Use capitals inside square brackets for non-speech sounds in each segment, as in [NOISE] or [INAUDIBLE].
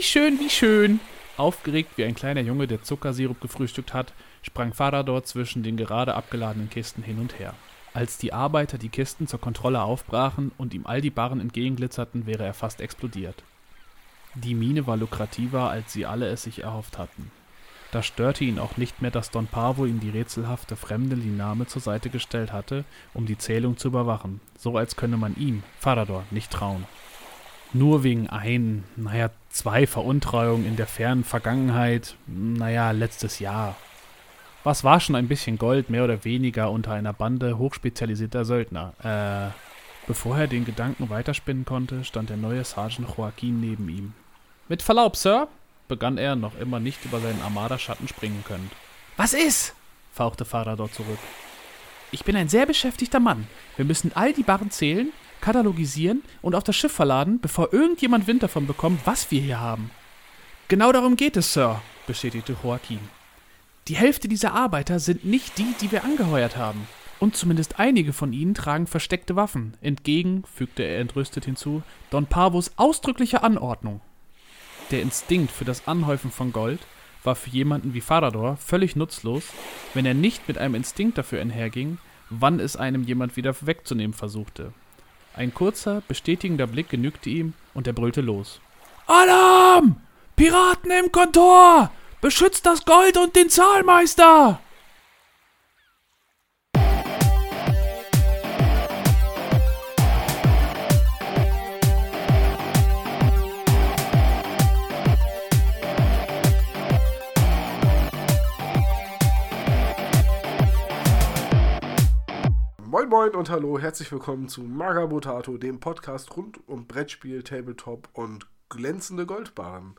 wie schön, wie schön. Aufgeregt wie ein kleiner Junge, der Zuckersirup gefrühstückt hat, sprang Farador zwischen den gerade abgeladenen Kisten hin und her. Als die Arbeiter die Kisten zur Kontrolle aufbrachen und ihm all die Barren entgegenglitzerten, wäre er fast explodiert. Die Mine war lukrativer, als sie alle es sich erhofft hatten. Da störte ihn auch nicht mehr, dass Don Pavo ihm die rätselhafte fremde Liname zur Seite gestellt hatte, um die Zählung zu überwachen, so als könne man ihm, Farador, nicht trauen. Nur wegen ein, naja, zwei Veruntreuungen in der fernen Vergangenheit, naja, letztes Jahr. Was war schon ein bisschen Gold, mehr oder weniger unter einer Bande hochspezialisierter Söldner? Äh, bevor er den Gedanken weiterspinnen konnte, stand der neue Sergeant Joaquin neben ihm. Mit Verlaub, Sir, begann er, noch immer nicht über seinen Armada-Schatten springen können. Was ist? fauchte Farador zurück. Ich bin ein sehr beschäftigter Mann. Wir müssen all die Barren zählen, katalogisieren und auf das Schiff verladen, bevor irgendjemand Wind davon bekommt, was wir hier haben. Genau darum geht es, Sir, bestätigte Joaquin. Die Hälfte dieser Arbeiter sind nicht die, die wir angeheuert haben. Und zumindest einige von ihnen tragen versteckte Waffen, entgegen, fügte er entrüstet hinzu, Don Pavos ausdrücklicher Anordnung. Der Instinkt für das Anhäufen von Gold war für jemanden wie Farador völlig nutzlos, wenn er nicht mit einem Instinkt dafür einherging, wann es einem jemand wieder wegzunehmen versuchte. Ein kurzer, bestätigender Blick genügte ihm und er brüllte los. Alarm! Piraten im Kontor! Beschützt das Gold und den Zahlmeister! Moin Moin und hallo, herzlich willkommen zu Magabotato, dem Podcast rund um Brettspiel, Tabletop und glänzende Goldbarren.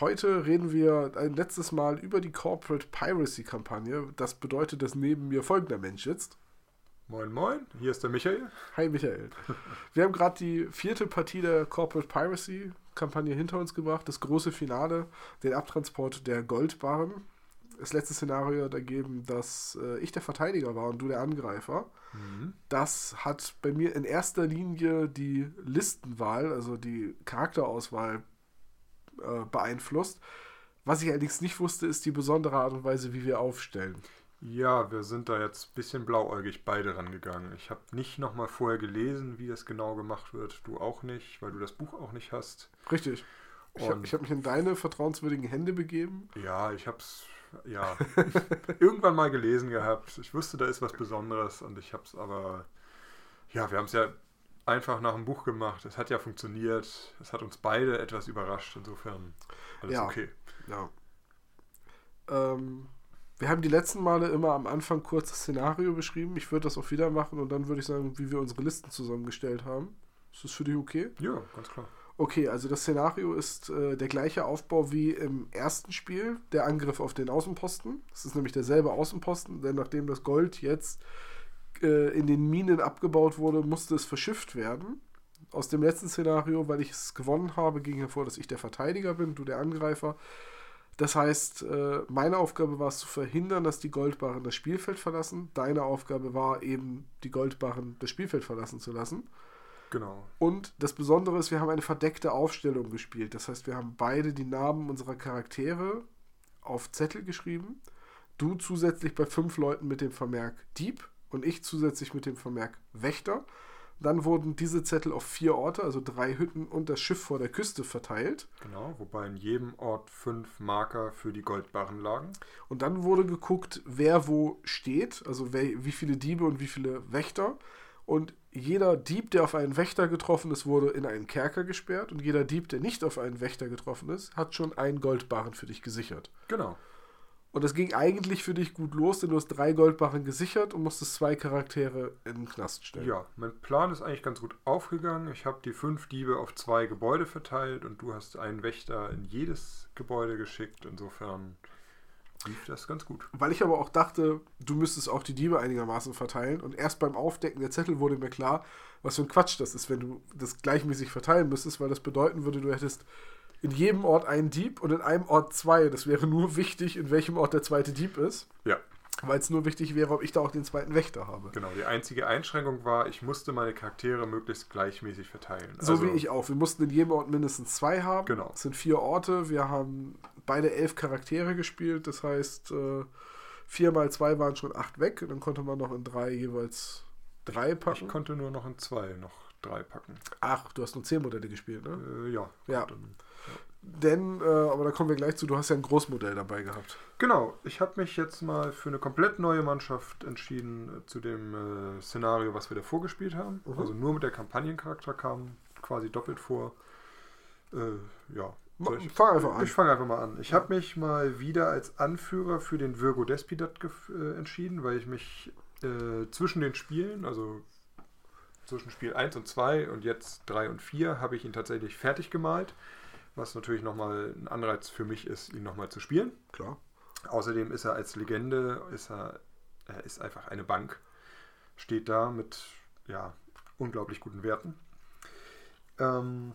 Heute reden wir ein letztes Mal über die Corporate Piracy Kampagne. Das bedeutet, dass neben mir folgender Mensch sitzt. Moin Moin, hier ist der Michael. Hi Michael. [LAUGHS] Wir haben gerade die vierte Partie der Corporate Piracy Kampagne hinter uns gebracht, das große Finale, den Abtransport der Goldbarren das letzte Szenario hat ergeben, dass äh, ich der Verteidiger war und du der Angreifer. Mhm. Das hat bei mir in erster Linie die Listenwahl, also die Charakterauswahl äh, beeinflusst. Was ich allerdings nicht wusste, ist die besondere Art und Weise, wie wir aufstellen. Ja, wir sind da jetzt ein bisschen blauäugig beide rangegangen. Ich habe nicht nochmal vorher gelesen, wie das genau gemacht wird. Du auch nicht, weil du das Buch auch nicht hast. Richtig. Ich habe hab mich in deine vertrauenswürdigen Hände begeben. Ja, ich habe es ja, [LAUGHS] irgendwann mal gelesen gehabt. Ich wusste, da ist was Besonderes und ich habe es aber, ja, wir haben es ja einfach nach dem Buch gemacht. Es hat ja funktioniert. Es hat uns beide etwas überrascht. Insofern alles ja, okay. Ja. Ähm, wir haben die letzten Male immer am Anfang kurz das Szenario beschrieben. Ich würde das auch wieder machen und dann würde ich sagen, wie wir unsere Listen zusammengestellt haben. Ist das für dich okay? Ja, ganz klar. Okay, also das Szenario ist äh, der gleiche Aufbau wie im ersten Spiel, der Angriff auf den Außenposten. Das ist nämlich derselbe Außenposten, denn nachdem das Gold jetzt äh, in den Minen abgebaut wurde, musste es verschifft werden. Aus dem letzten Szenario, weil ich es gewonnen habe, ging hervor, dass ich der Verteidiger bin, du der Angreifer. Das heißt, äh, meine Aufgabe war es zu verhindern, dass die Goldbarren das Spielfeld verlassen. Deine Aufgabe war eben, die Goldbarren das Spielfeld verlassen zu lassen. Genau. Und das Besondere ist, wir haben eine verdeckte Aufstellung gespielt. Das heißt, wir haben beide die Namen unserer Charaktere auf Zettel geschrieben. Du zusätzlich bei fünf Leuten mit dem Vermerk Dieb und ich zusätzlich mit dem Vermerk Wächter. Dann wurden diese Zettel auf vier Orte, also drei Hütten und das Schiff vor der Küste verteilt. Genau, wobei in jedem Ort fünf Marker für die Goldbarren lagen. Und dann wurde geguckt, wer wo steht, also wie viele Diebe und wie viele Wächter. Und jeder Dieb, der auf einen Wächter getroffen ist, wurde in einen Kerker gesperrt. Und jeder Dieb, der nicht auf einen Wächter getroffen ist, hat schon einen Goldbarren für dich gesichert. Genau. Und das ging eigentlich für dich gut los, denn du hast drei Goldbarren gesichert und musstest zwei Charaktere in den Knast stellen. Ja, mein Plan ist eigentlich ganz gut aufgegangen. Ich habe die fünf Diebe auf zwei Gebäude verteilt und du hast einen Wächter in jedes Gebäude geschickt. Insofern lief das ganz gut. Weil ich aber auch dachte, du müsstest auch die Diebe einigermaßen verteilen. Und erst beim Aufdecken der Zettel wurde mir klar, was für ein Quatsch das ist, wenn du das gleichmäßig verteilen müsstest, weil das bedeuten würde, du hättest in jedem Ort einen Dieb und in einem Ort zwei. Das wäre nur wichtig, in welchem Ort der zweite Dieb ist. Ja. Weil es nur wichtig wäre, ob ich da auch den zweiten Wächter habe. Genau, die einzige Einschränkung war, ich musste meine Charaktere möglichst gleichmäßig verteilen. So Also, wie ich auch. Wir mussten in jedem Ort mindestens zwei haben. Genau. Es sind vier Orte. Wir haben beide elf Charaktere gespielt. Das heißt, äh, vier mal zwei waren schon acht weg. Und dann konnte man noch in drei jeweils drei Ich packen. konnte nur noch in zwei, noch drei packen. Ach, du hast nur zehn Modelle gespielt, ne? Äh, ja. Ja. Dann, Denn, äh, aber da kommen wir gleich zu, du hast ja ein Großmodell dabei gehabt. Genau, ich habe mich jetzt mal für eine komplett neue Mannschaft entschieden äh, zu dem äh, Szenario, was wir davor gespielt haben. Mhm. Also nur mit der Kampagnencharakter kam quasi doppelt vor. Äh, ja. Soll ich- Fang einfach an. Ich fange einfach mal an. Ich habe mich mal wieder als Anführer für den Virgo Despidat äh, entschieden, weil ich mich äh, zwischen den Spielen, also zwischen Spiel 1 und 2 und jetzt 3 und 4, habe ich ihn tatsächlich fertig gemalt. Was natürlich nochmal ein Anreiz für mich ist, ihn nochmal zu spielen. Klar. Außerdem ist er als Legende, ist er, er ist einfach eine Bank. Steht da mit ja, unglaublich guten Werten. Ähm,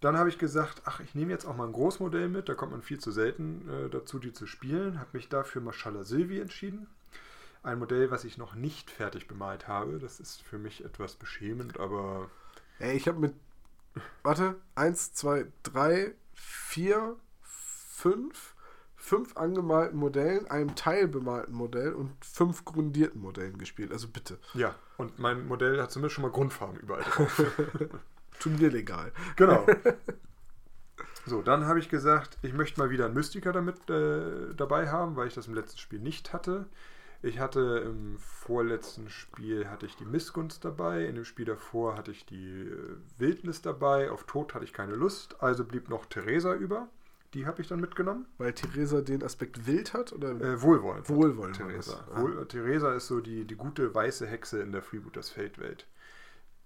dann habe ich gesagt, ach, ich nehme jetzt auch mal ein Großmodell mit, da kommt man viel zu selten äh, dazu, die zu spielen. Habe mich dafür Maschallah Silvi entschieden. Ein Modell, was ich noch nicht fertig bemalt habe. Das ist für mich etwas beschämend, aber Ey, ich habe mit, warte, eins, zwei, drei, vier, fünf, fünf angemalten Modellen, einem teilbemalten Modell und fünf grundierten Modellen gespielt. Also bitte, ja. Und mein Modell hat zumindest schon mal Grundfarben überall drauf. [LAUGHS] turnierlegal. Genau. [LAUGHS] So, dann habe ich gesagt, ich möchte mal wieder einen Mystiker damit äh, dabei haben, weil ich das im letzten Spiel nicht hatte. Ich hatte im vorletzten Spiel hatte ich die Missgunst dabei, in dem Spiel davor hatte ich die äh, Wildnis dabei, auf Tod hatte ich keine Lust, also blieb noch Theresa über. Die habe ich dann mitgenommen. Weil Theresa den Aspekt wild hat oder Äh, Wohlwollend. Wohlwollend Theresa. Ah. Wohl, Theresa ist so die, die gute weiße Hexe in der Freebooters Fate-Welt.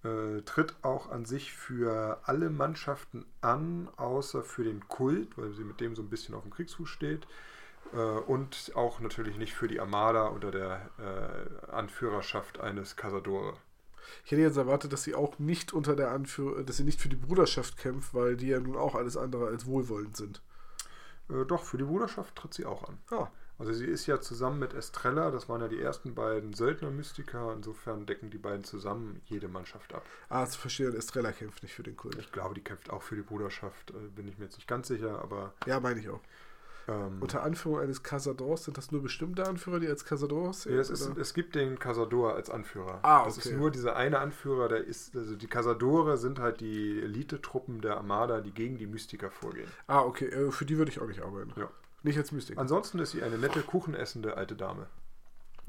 Äh, tritt auch an sich für alle Mannschaften an, außer für den Kult, weil sie mit dem so ein bisschen auf dem Kriegsfuß steht. Äh, und auch natürlich nicht für die Armada unter der äh, Anführerschaft eines Casadore. Ich hätte jetzt erwartet, dass sie auch nicht unter der Anführung, dass sie nicht für die Bruderschaft kämpft, weil die ja nun auch alles andere als wohlwollend sind. Äh, doch, für die Bruderschaft tritt sie auch an. Ah, Also sie ist ja zusammen mit Estrella, das waren ja die ersten beiden Söldner-Mystiker, insofern decken die beiden zusammen jede Mannschaft ab. ah zu verstehen, Estrella kämpft nicht für den Kult. Ich glaube, die kämpft auch für die Bruderschaft, äh, bin ich mir jetzt nicht ganz sicher, aber Ja, meine ich auch. Ähm, Unter Anführung eines Casadors sind das nur bestimmte Anführer, die als Casadors ja, es, ist, es gibt den Casador als Anführer. Ah, Das okay. ist nur dieser eine Anführer, der ist, also die Casadore sind halt die Elitetruppen der Armada, die gegen die Mystiker vorgehen. Ah, okay, äh, für die würde ich auch nicht arbeiten. Ja. Nicht als Mystik. Ansonsten ist sie eine nette, kuchenessende alte Dame.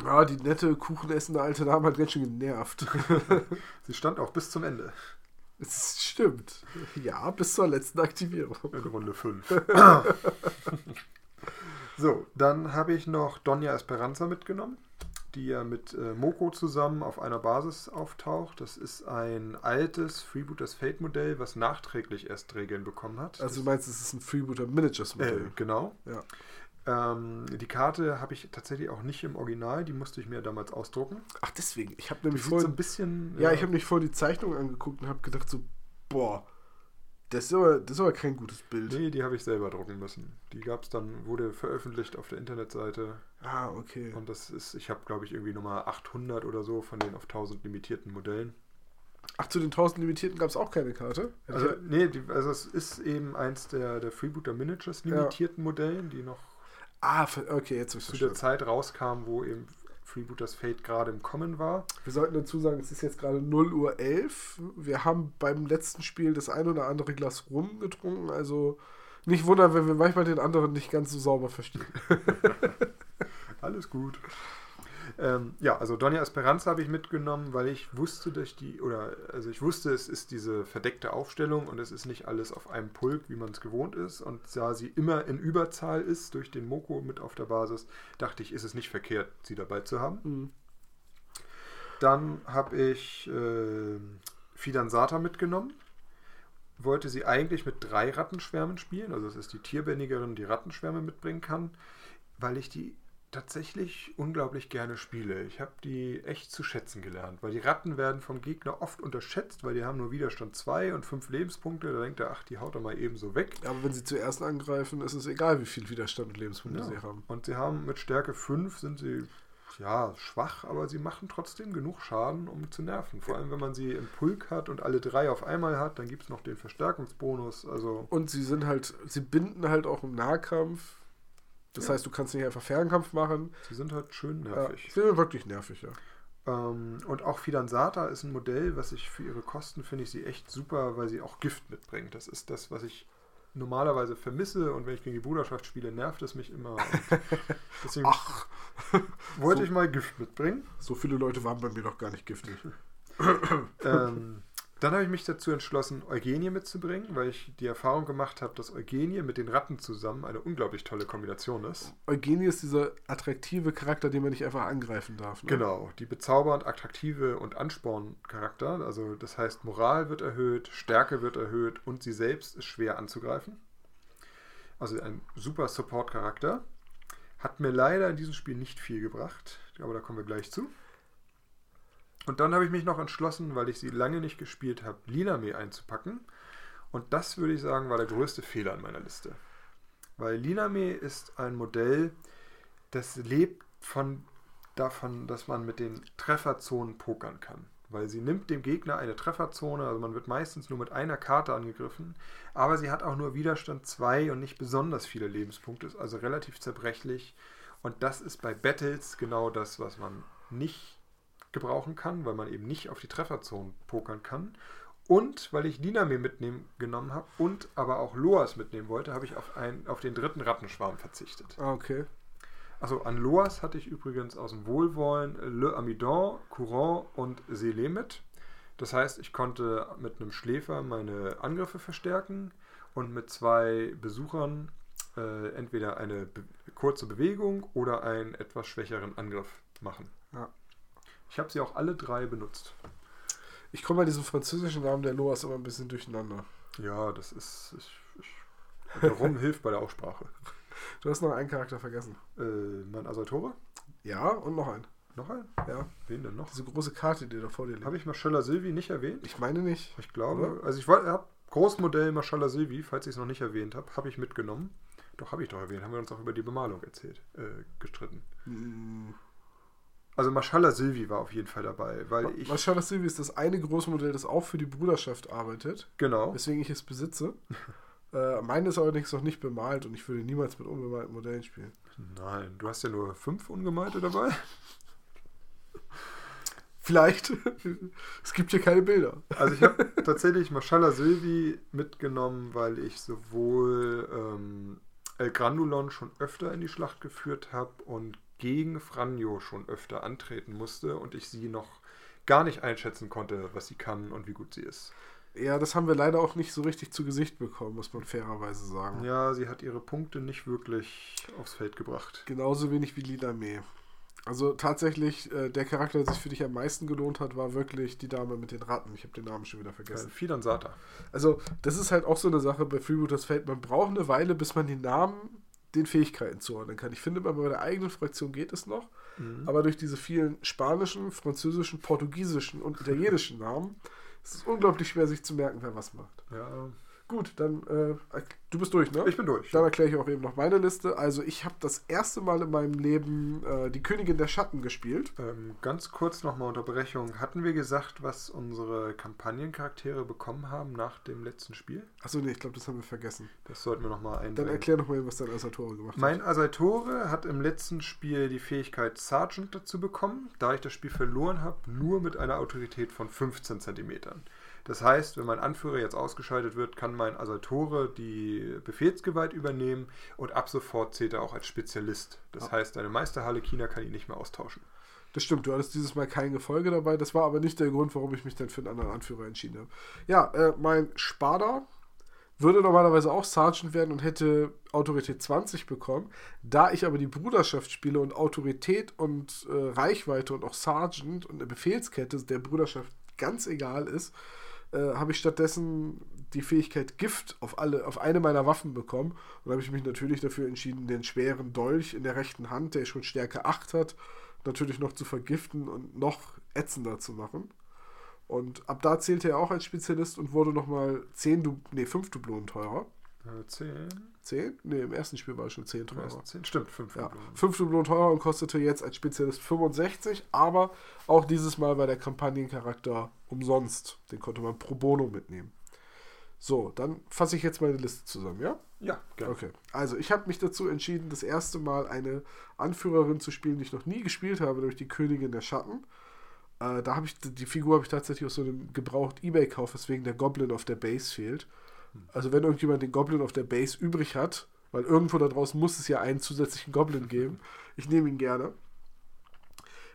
Ah, die nette, kuchenessende alte Dame hat ganz schön genervt. [LAUGHS] Sie stand auch bis zum Ende, Es stimmt. Ja, bis zur letzten Aktivierung. in Runde 5. [LAUGHS] so, dann habe ich noch Donja Esperanza mitgenommen, die ja mit äh, Moko zusammen auf einer Basis auftaucht. Das ist ein altes Freebooters Fate Modell, was nachträglich erst Regeln bekommen hat. Also du meinst, es ist ein Freebooter Äh, Modell. genau. Ja. Ähm, die Karte habe ich tatsächlich auch nicht im Original, die musste ich mir damals ausdrucken. Ach, deswegen. Ich habe nämlich sieht so ein vorhin, bisschen. ja, ich habe mich vorhin die Zeichnung angeguckt und habe gedacht so, boah, das ist aber, das ist aber kein gutes Bild. Nee, die habe ich selber drucken müssen. Die gab es dann, wurde veröffentlicht auf der Internetseite. Ah, okay. Und das ist, ich habe glaube ich irgendwie Nummer 800 oder so von den auf 1000 limitierten Modellen. Ach, zu den 1000 Limitierten gab es auch keine Karte? Also, nee, die, also es ist eben eins der, der Freebooter Miniatures Ja. limitierten Modellen, die noch ah, okay, jetzt habe ich zu der. Zeit rauskamen, wo eben Freebooters Fate gerade im Kommen war. Wir sollten dazu sagen, es ist jetzt gerade 0 Uhr 11. Wir haben beim letzten Spiel das ein oder andere Glas Rum getrunken. Also nicht wundern, wenn wir manchmal den anderen nicht ganz so sauber verstehen. [LAUGHS] Alles gut. Ähm, ja, also Donja Esperanza habe ich mitgenommen, weil ich wusste, dass die, oder also ich wusste, es ist diese verdeckte Aufstellung und es ist nicht alles auf einem Pulk, wie man es gewohnt ist. Und da sie immer in Überzahl ist durch den Moko mit auf der Basis, dachte ich, ist es nicht verkehrt, sie dabei zu haben. Mhm. Dann habe ich äh, Fidanzata mitgenommen. Wollte sie eigentlich mit drei Rattenschwärmen spielen. Also es ist die Tierbändigerin, die Rattenschwärme mitbringen kann, weil ich die tatsächlich unglaublich gerne spiele. Ich habe die echt zu schätzen gelernt, weil die Ratten werden vom Gegner oft unterschätzt, weil die haben nur Widerstand 2 und 5 Lebenspunkte. Da denkt er, ach, die haut er mal eben so weg. Aber wenn sie zuerst angreifen, ist es egal, wie viel Widerstand und Lebenspunkte Ja. sie haben. Und sie haben mit Stärke 5 sind sie ja, schwach, aber sie machen trotzdem genug Schaden, um zu nerven. Vor allem, wenn man sie im Pulk hat und alle drei auf einmal hat, dann gibt es noch den Verstärkungsbonus. Also Und sie sind halt, sie binden halt auch im Nahkampf. Das Ja. heißt, du kannst nicht einfach Fernkampf machen. sie sind halt schön Ja, nervig. sie sind wirklich nervig, ja. Ähm, und auch Fidanzata ist ein Modell, was ich für ihre Kosten finde ich sie echt super, weil sie auch Gift mitbringt. Das ist das, was ich normalerweise vermisse und wenn ich gegen die Bruderschaft spiele, nervt es mich immer. [LAUGHS] Deswegen Ach, [LAUGHS] wollte so- ich mal Gift mitbringen. so viele Leute waren bei mir doch gar nicht giftig. [LAUGHS] ähm, dann habe ich mich dazu entschlossen, Eugenie mitzubringen, weil ich die Erfahrung gemacht habe, dass Eugenie mit den Ratten zusammen eine unglaublich tolle Kombination ist. Eugenie ist dieser attraktive Charakter, den man nicht einfach angreifen darf. Ne? Genau, die bezaubernd attraktive und Ansporn-Charakter. Also das heißt, Moral wird erhöht, Stärke wird erhöht und sie selbst ist schwer anzugreifen. Also ein super Support-Charakter. Hat mir leider in diesem Spiel nicht viel gebracht, aber da kommen wir gleich zu. Und dann habe ich mich noch entschlossen, weil ich sie lange nicht gespielt habe, Liname einzupacken. Und das würde ich sagen, war der größte Fehler an meiner Liste. Weil Liname ist ein Modell, das lebt von, davon, dass man mit den Trefferzonen pokern kann. Weil sie nimmt dem Gegner eine Trefferzone, also man wird meistens nur mit einer Karte angegriffen, aber sie hat auch nur Widerstand 2 und nicht besonders viele Lebenspunkte, ist also relativ zerbrechlich. Und das ist bei Battles genau das, was man nicht gebrauchen kann, weil man eben nicht auf die Trefferzonen pokern kann. Und weil ich Diname mitnehmen genommen habe und aber auch Loas mitnehmen wollte, habe ich auf, ein, auf den dritten Rattenschwarm verzichtet. Ah, okay. Also an Loas hatte ich übrigens aus dem Wohlwollen Le Amidon, Courant und Sele mit. Das heißt, ich konnte mit einem Schläfer meine Angriffe verstärken und mit zwei Besuchern äh, entweder eine be kurze Bewegung oder einen etwas schwächeren Angriff machen. Ich habe sie auch alle drei benutzt. Ich komme bei diesem französischen Namen der Loas immer ein bisschen durcheinander. Ja, das ist. Ich, ich, darum [LAUGHS] hilft bei der Aussprache. Du hast noch einen Charakter vergessen. Äh, mein Asaltore? Ja, und noch einen. Noch ein? Ja, Wen denn noch? diese große Karte, die da vor dir liegt. Habe ich Marcella Silvi nicht erwähnt? Ich meine nicht. Ich glaube, Oder? also ich habe Großmodell Mashallah Silvi, falls ich es noch nicht erwähnt habe, habe ich mitgenommen. Doch, habe ich doch erwähnt. Haben wir uns auch über die Bemalung erzählt, äh, gestritten. Hm. Also Mashallah Silvi war auf jeden Fall dabei, weil ich, Marshall Silvi ist das eine große Modell, das auch für die Bruderschaft arbeitet, genau, weswegen ich es besitze. [LAUGHS] äh, meine ist allerdings noch nicht bemalt und ich würde niemals mit unbemalten Modellen spielen. nein, du hast ja nur fünf Ungemalte dabei. [LAUGHS] Vielleicht. es gibt hier keine Bilder. Also ich habe [LAUGHS] tatsächlich Mashallah Silvi mitgenommen, weil ich sowohl ähm, El Grandulon schon öfter in die Schlacht geführt habe und gegen Franjo schon öfter antreten musste und ich sie noch gar nicht einschätzen konnte, was sie kann und wie gut sie ist. Ja, das haben wir leider auch nicht so richtig zu Gesicht bekommen, muss man fairerweise sagen. Ja, sie hat ihre Punkte nicht wirklich aufs Feld gebracht. Genauso wenig wie Lina May. Also tatsächlich, äh, der Charakter, der sich für dich am meisten gelohnt hat, war wirklich die Dame mit den Ratten. Ich habe den Namen schon wieder vergessen. Fidan Sata. Also, das ist halt auch so eine Sache bei Freebooters Fate. Man braucht eine Weile, bis man die Namen den Fähigkeiten zuordnen kann. Ich finde, bei der eigenen Fraktion geht es noch, Mhm. aber durch diese vielen spanischen, französischen, portugiesischen und [LAUGHS] italienischen Namen ist es unglaublich schwer, sich zu merken, wer was macht. Ja, Gut, dann, äh, du bist durch, ne? ich bin durch. Dann erkläre ich auch eben noch meine Liste. Also, ich habe das erste Mal in meinem Leben äh, die Königin der Schatten gespielt. Ähm, ganz kurz nochmal Unterbrechung. Hatten wir gesagt, was unsere Kampagnencharaktere bekommen haben nach dem letzten Spiel? Achso, nee, ich glaube, das haben wir vergessen. Das sollten wir nochmal Dann einbringen. erklär noch mal, was dein Asatore gemacht Mein hat. Asaitore hat im letzten Spiel die Fähigkeit Sergeant dazu bekommen, da ich das Spiel verloren habe, nur mit einer Autorität von 15 Zentimetern. Das heißt, wenn mein Anführer jetzt ausgeschaltet wird, kann mein Asaitore die Befehlsgewalt übernehmen und ab sofort zählt er auch als Spezialist. Das Ah. heißt, deine Meisterhalle-Kina kann ihn nicht mehr austauschen. Das stimmt, du hattest dieses Mal kein Gefolge dabei. Das war aber nicht der Grund, warum ich mich dann für einen anderen Anführer entschieden habe. Ja, äh, mein Spada würde normalerweise auch Sergeant werden und hätte Autorität 20 bekommen. Da ich aber die Bruderschaft spiele und Autorität und äh, Reichweite und auch Sergeant und eine Befehlskette der Bruderschaft ganz egal ist, äh, habe ich stattdessen die Fähigkeit Gift auf alle, auf eine meiner Waffen bekommen. Und habe ich mich natürlich dafür entschieden, den schweren Dolch in der rechten Hand, der schon Stärke 8 hat, natürlich noch zu vergiften und noch ätzender zu machen. Und ab da zählte er auch als Spezialist und wurde nochmal 10, Du nee, 5 Dublonen teurer. Äh, 10. 10? Ne, im ersten Spiel war es schon 10 Im teurer. ersten 10. Stimmt, 5 Ja, 5 Dublonen teurer und kostete jetzt als Spezialist 65, aber auch dieses Mal war der Kampagnencharakter umsonst. Den konnte man pro Bono mitnehmen. So, dann fasse ich jetzt meine Liste zusammen, ja? Ja, gerne. Okay. Also, ich habe mich dazu entschieden, das erste Mal eine Anführerin zu spielen, die ich noch nie gespielt habe, nämlich die Königin der Schatten. Äh, da habe ich die Figur habe ich tatsächlich aus so einem gebraucht eBay-Kauf, weswegen der Goblin auf der Base fehlt. Also, wenn irgendjemand den Goblin auf der Base übrig hat, weil irgendwo da draußen muss es ja einen zusätzlichen Goblin geben, ich nehme ihn gerne.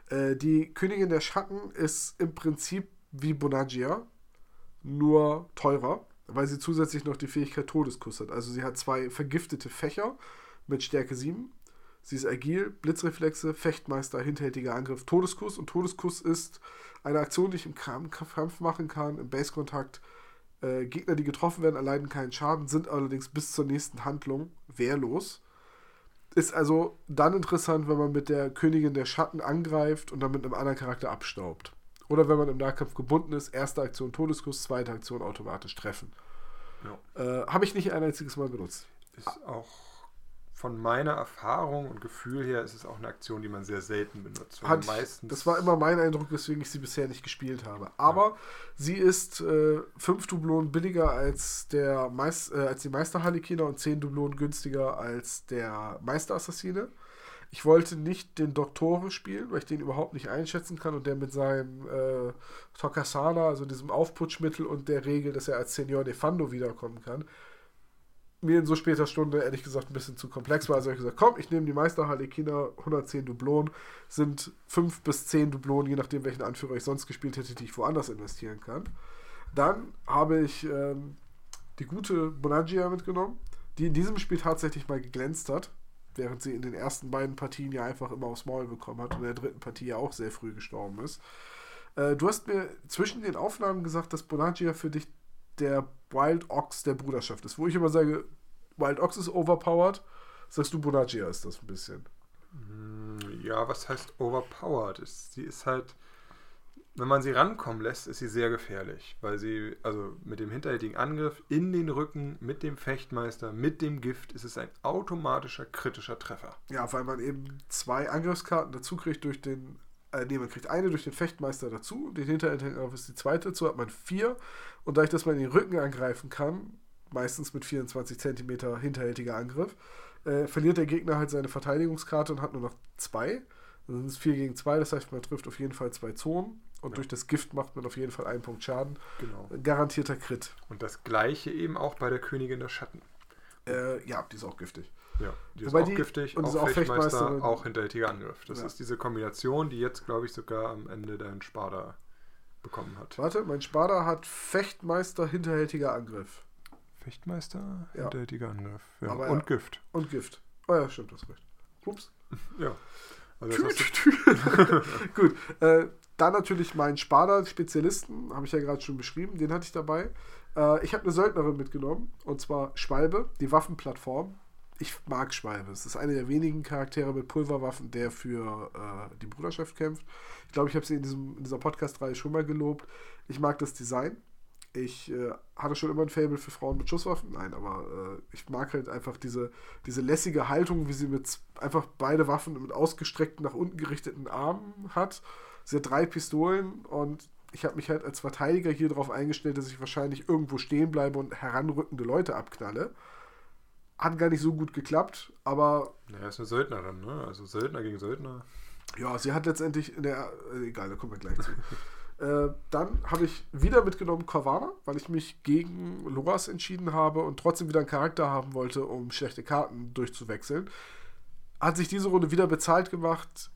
Äh, die Königin der Schatten ist im Prinzip wie Bonagia, nur teurer, weil sie zusätzlich noch die Fähigkeit Todeskuss hat. Also sie hat zwei vergiftete Fächer mit Stärke 7. Sie ist agil, Blitzreflexe, Fechtmeister, hinterhältiger Angriff, Todeskuss. Und Todeskuss ist eine Aktion, die ich im Kampf machen kann, im Base-Kontakt. Äh, Gegner, die getroffen werden, erleiden keinen Schaden, sind allerdings bis zur nächsten Handlung wehrlos. Ist also dann interessant, wenn man mit der Königin der Schatten angreift und dann mit einem anderen Charakter abstaubt. Oder wenn man im Nahkampf gebunden ist, erste Aktion Todeskuss, zweite Aktion automatisch treffen. Ja. Äh, Habe ich nicht ein einziges Mal benutzt. Ist auch von meiner Erfahrung und Gefühl her ist es auch eine Aktion, die man sehr selten benutzt. Hat, meistens das war immer mein Eindruck, weswegen ich sie bisher nicht gespielt habe. Aber sie ist äh, fünf Dublonen billiger als, der Meis, äh, als die Meister-Harlekiner und zehn Dublonen günstiger als der Meister-Assassine. Ich wollte nicht den Doktore spielen, weil ich den überhaupt nicht einschätzen kann und der mit seinem äh, Tokasana, also diesem Aufputschmittel und der Regel, dass er als Senior Nefando wiederkommen kann, mir in so später Stunde ehrlich gesagt ein bisschen zu komplex war. Also habe ich gesagt, komm, ich nehme die Meister Harlekiner, 110 Dublonen, sind 5 bis 10 Dublonen, je nachdem welchen Anführer ich sonst gespielt hätte, die ich woanders investieren kann. Dann habe ich ähm, die gute Bonagia mitgenommen, die in diesem Spiel tatsächlich mal geglänzt hat, während sie in den ersten beiden Partien ja einfach immer aufs Maul bekommen hat und in der dritten Partie ja auch sehr früh gestorben ist. Äh, du hast mir zwischen den Aufnahmen gesagt, dass Bonagia für dich der Wild Ox der Bruderschaft ist. Wo ich immer sage, Wild Ox ist overpowered, sagst du, Bonagia ist das ein bisschen. Hm, Ja, was heißt overpowered? Sie ist halt, wenn man sie rankommen lässt, ist sie sehr gefährlich, weil sie, also mit dem hinterhältigen Angriff in den Rücken, mit dem Fechtmeister, mit dem Gift, ist es ein automatischer kritischer Treffer. Ja, weil man eben zwei Angriffskarten dazu kriegt durch den, äh, nee, man kriegt eine durch den Fechtmeister dazu, den Hinterangriff ist die zweite, dazu hat man vier. Und dadurch, dass man den Rücken angreifen kann, meistens mit 24 cm hinterhältiger Angriff, äh, verliert der Gegner halt seine Verteidigungskarte und hat nur noch zwei. Dann sind es 4 gegen 2, das heißt, man trifft auf jeden Fall zwei Zonen. Und Ja. durch das Gift macht man auf jeden Fall einen Punkt Schaden. Genau. Garantierter Crit. Und das gleiche eben auch bei der Königin der Schatten. Äh, ja, die ist auch giftig. Ja, die ist Wobei auch die- giftig, und auch ist auch Fechtmeister, auch hinterhältiger Angriff. Das Ja. ist diese Kombination, die jetzt, glaube ich, sogar am Ende dein Sparda bekommen hat. Warte, mein Spada hat Fechtmeister hinterhältiger Angriff. Fechtmeister, Ja. hinterhältiger Angriff. Ja. Aber und ja. Gift. Und Gift. Oh ja, stimmt, das recht. Ups. [LAUGHS] Ja. Also. [LAUGHS] Gut. Äh, dann natürlich meinen Spada-Spezialisten, habe ich ja gerade schon beschrieben, den hatte ich dabei. Äh, ich habe eine Söldnerin mitgenommen, und zwar Schwalbe, die Waffenplattform. Ich mag Schwalbe. Es ist einer der wenigen Charaktere mit Pulverwaffen, der für äh, die Bruderschaft kämpft. Ich glaube, ich habe sie in, diesem, in dieser Podcast-Reihe schon mal gelobt. Ich mag das Design. Ich äh, hatte schon immer ein Faible für Frauen mit Schusswaffen. Nein, aber äh, ich mag halt einfach diese, diese lässige Haltung, wie sie mit einfach beide Waffen mit ausgestreckten, nach unten gerichteten Armen hat. Sie hat drei Pistolen und ich habe mich halt als Verteidiger hier darauf eingestellt, dass ich wahrscheinlich irgendwo stehen bleibe und heranrückende Leute abknalle. Hat gar nicht so gut geklappt, aber Ja, ist eine Söldnerin, ne? Also Söldner gegen Söldner. ja, sie hat letztendlich in der. Äh, egal, da kommen wir gleich zu. [LAUGHS] äh, dann habe ich wieder mitgenommen Corvana, weil ich mich gegen Loras entschieden habe und trotzdem wieder einen Charakter haben wollte, um schlechte Karten durchzuwechseln. Hat sich diese Runde wieder bezahlt gemacht.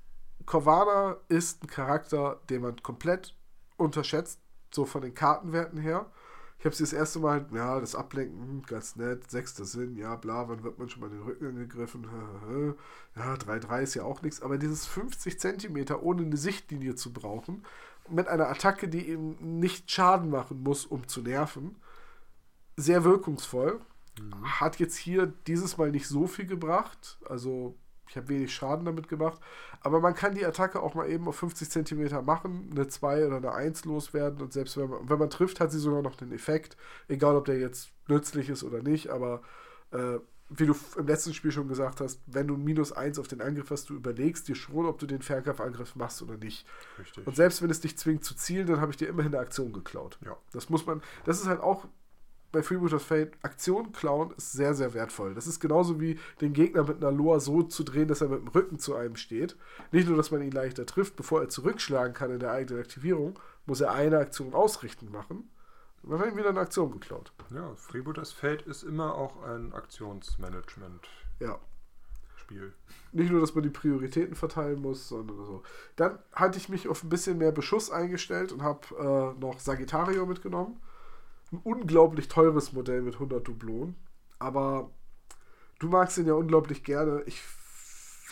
Corvana ist ein Charakter, den man komplett unterschätzt, so von den Kartenwerten her. Ich habe sie das erste Mal, ja, das Ablenken, hm, ganz nett, sechster Sinn, ja, bla, wann wird man schon mal in den Rücken angegriffen? Ja, 3-3 ist ja auch nichts, aber dieses 50 Zentimeter ohne eine Sichtlinie zu brauchen, mit einer Attacke, die eben nicht Schaden machen muss, um zu nerven, sehr wirkungsvoll. Hat jetzt hier dieses Mal nicht so viel gebracht, also ich habe wenig Schaden damit gemacht, aber man kann die Attacke auch mal eben auf 50 Zentimeter machen, eine 2 oder eine 1 loswerden und selbst wenn man, wenn man trifft, hat sie sogar noch den Effekt, egal ob der jetzt nützlich ist oder nicht, aber Äh, wie du im letzten Spiel schon gesagt hast, wenn du Minus 1 auf den Angriff hast, du überlegst dir schon, ob du den Fernkampfangriff machst oder nicht. Richtig. Und selbst wenn es dich zwingt zu zielen, dann habe ich dir immerhin eine Aktion geklaut. Ja. Das muss man, das ist halt auch bei Freebooters Fate, Aktion klauen ist sehr, sehr wertvoll. Das ist genauso wie den Gegner mit einer Loa so zu drehen, dass er mit dem Rücken zu einem steht. Nicht nur, dass man ihn leichter trifft, bevor er zurückschlagen kann in der eigenen Aktivierung, muss er eine Aktion ausrichten machen. Dann hat er ihm wieder eine Aktion geklaut. Ja, Freebooters Fate ist immer auch ein Aktionsmanagement-Spiel. Ja. Nicht nur, dass man die Prioritäten verteilen muss, sondern so. Dann hatte ich mich auf ein bisschen mehr Beschuss eingestellt und habe äh, noch Sagittario mitgenommen. Ein unglaublich teures Modell mit 100 Dublonen. Aber du magst ihn ja unglaublich gerne. Ich,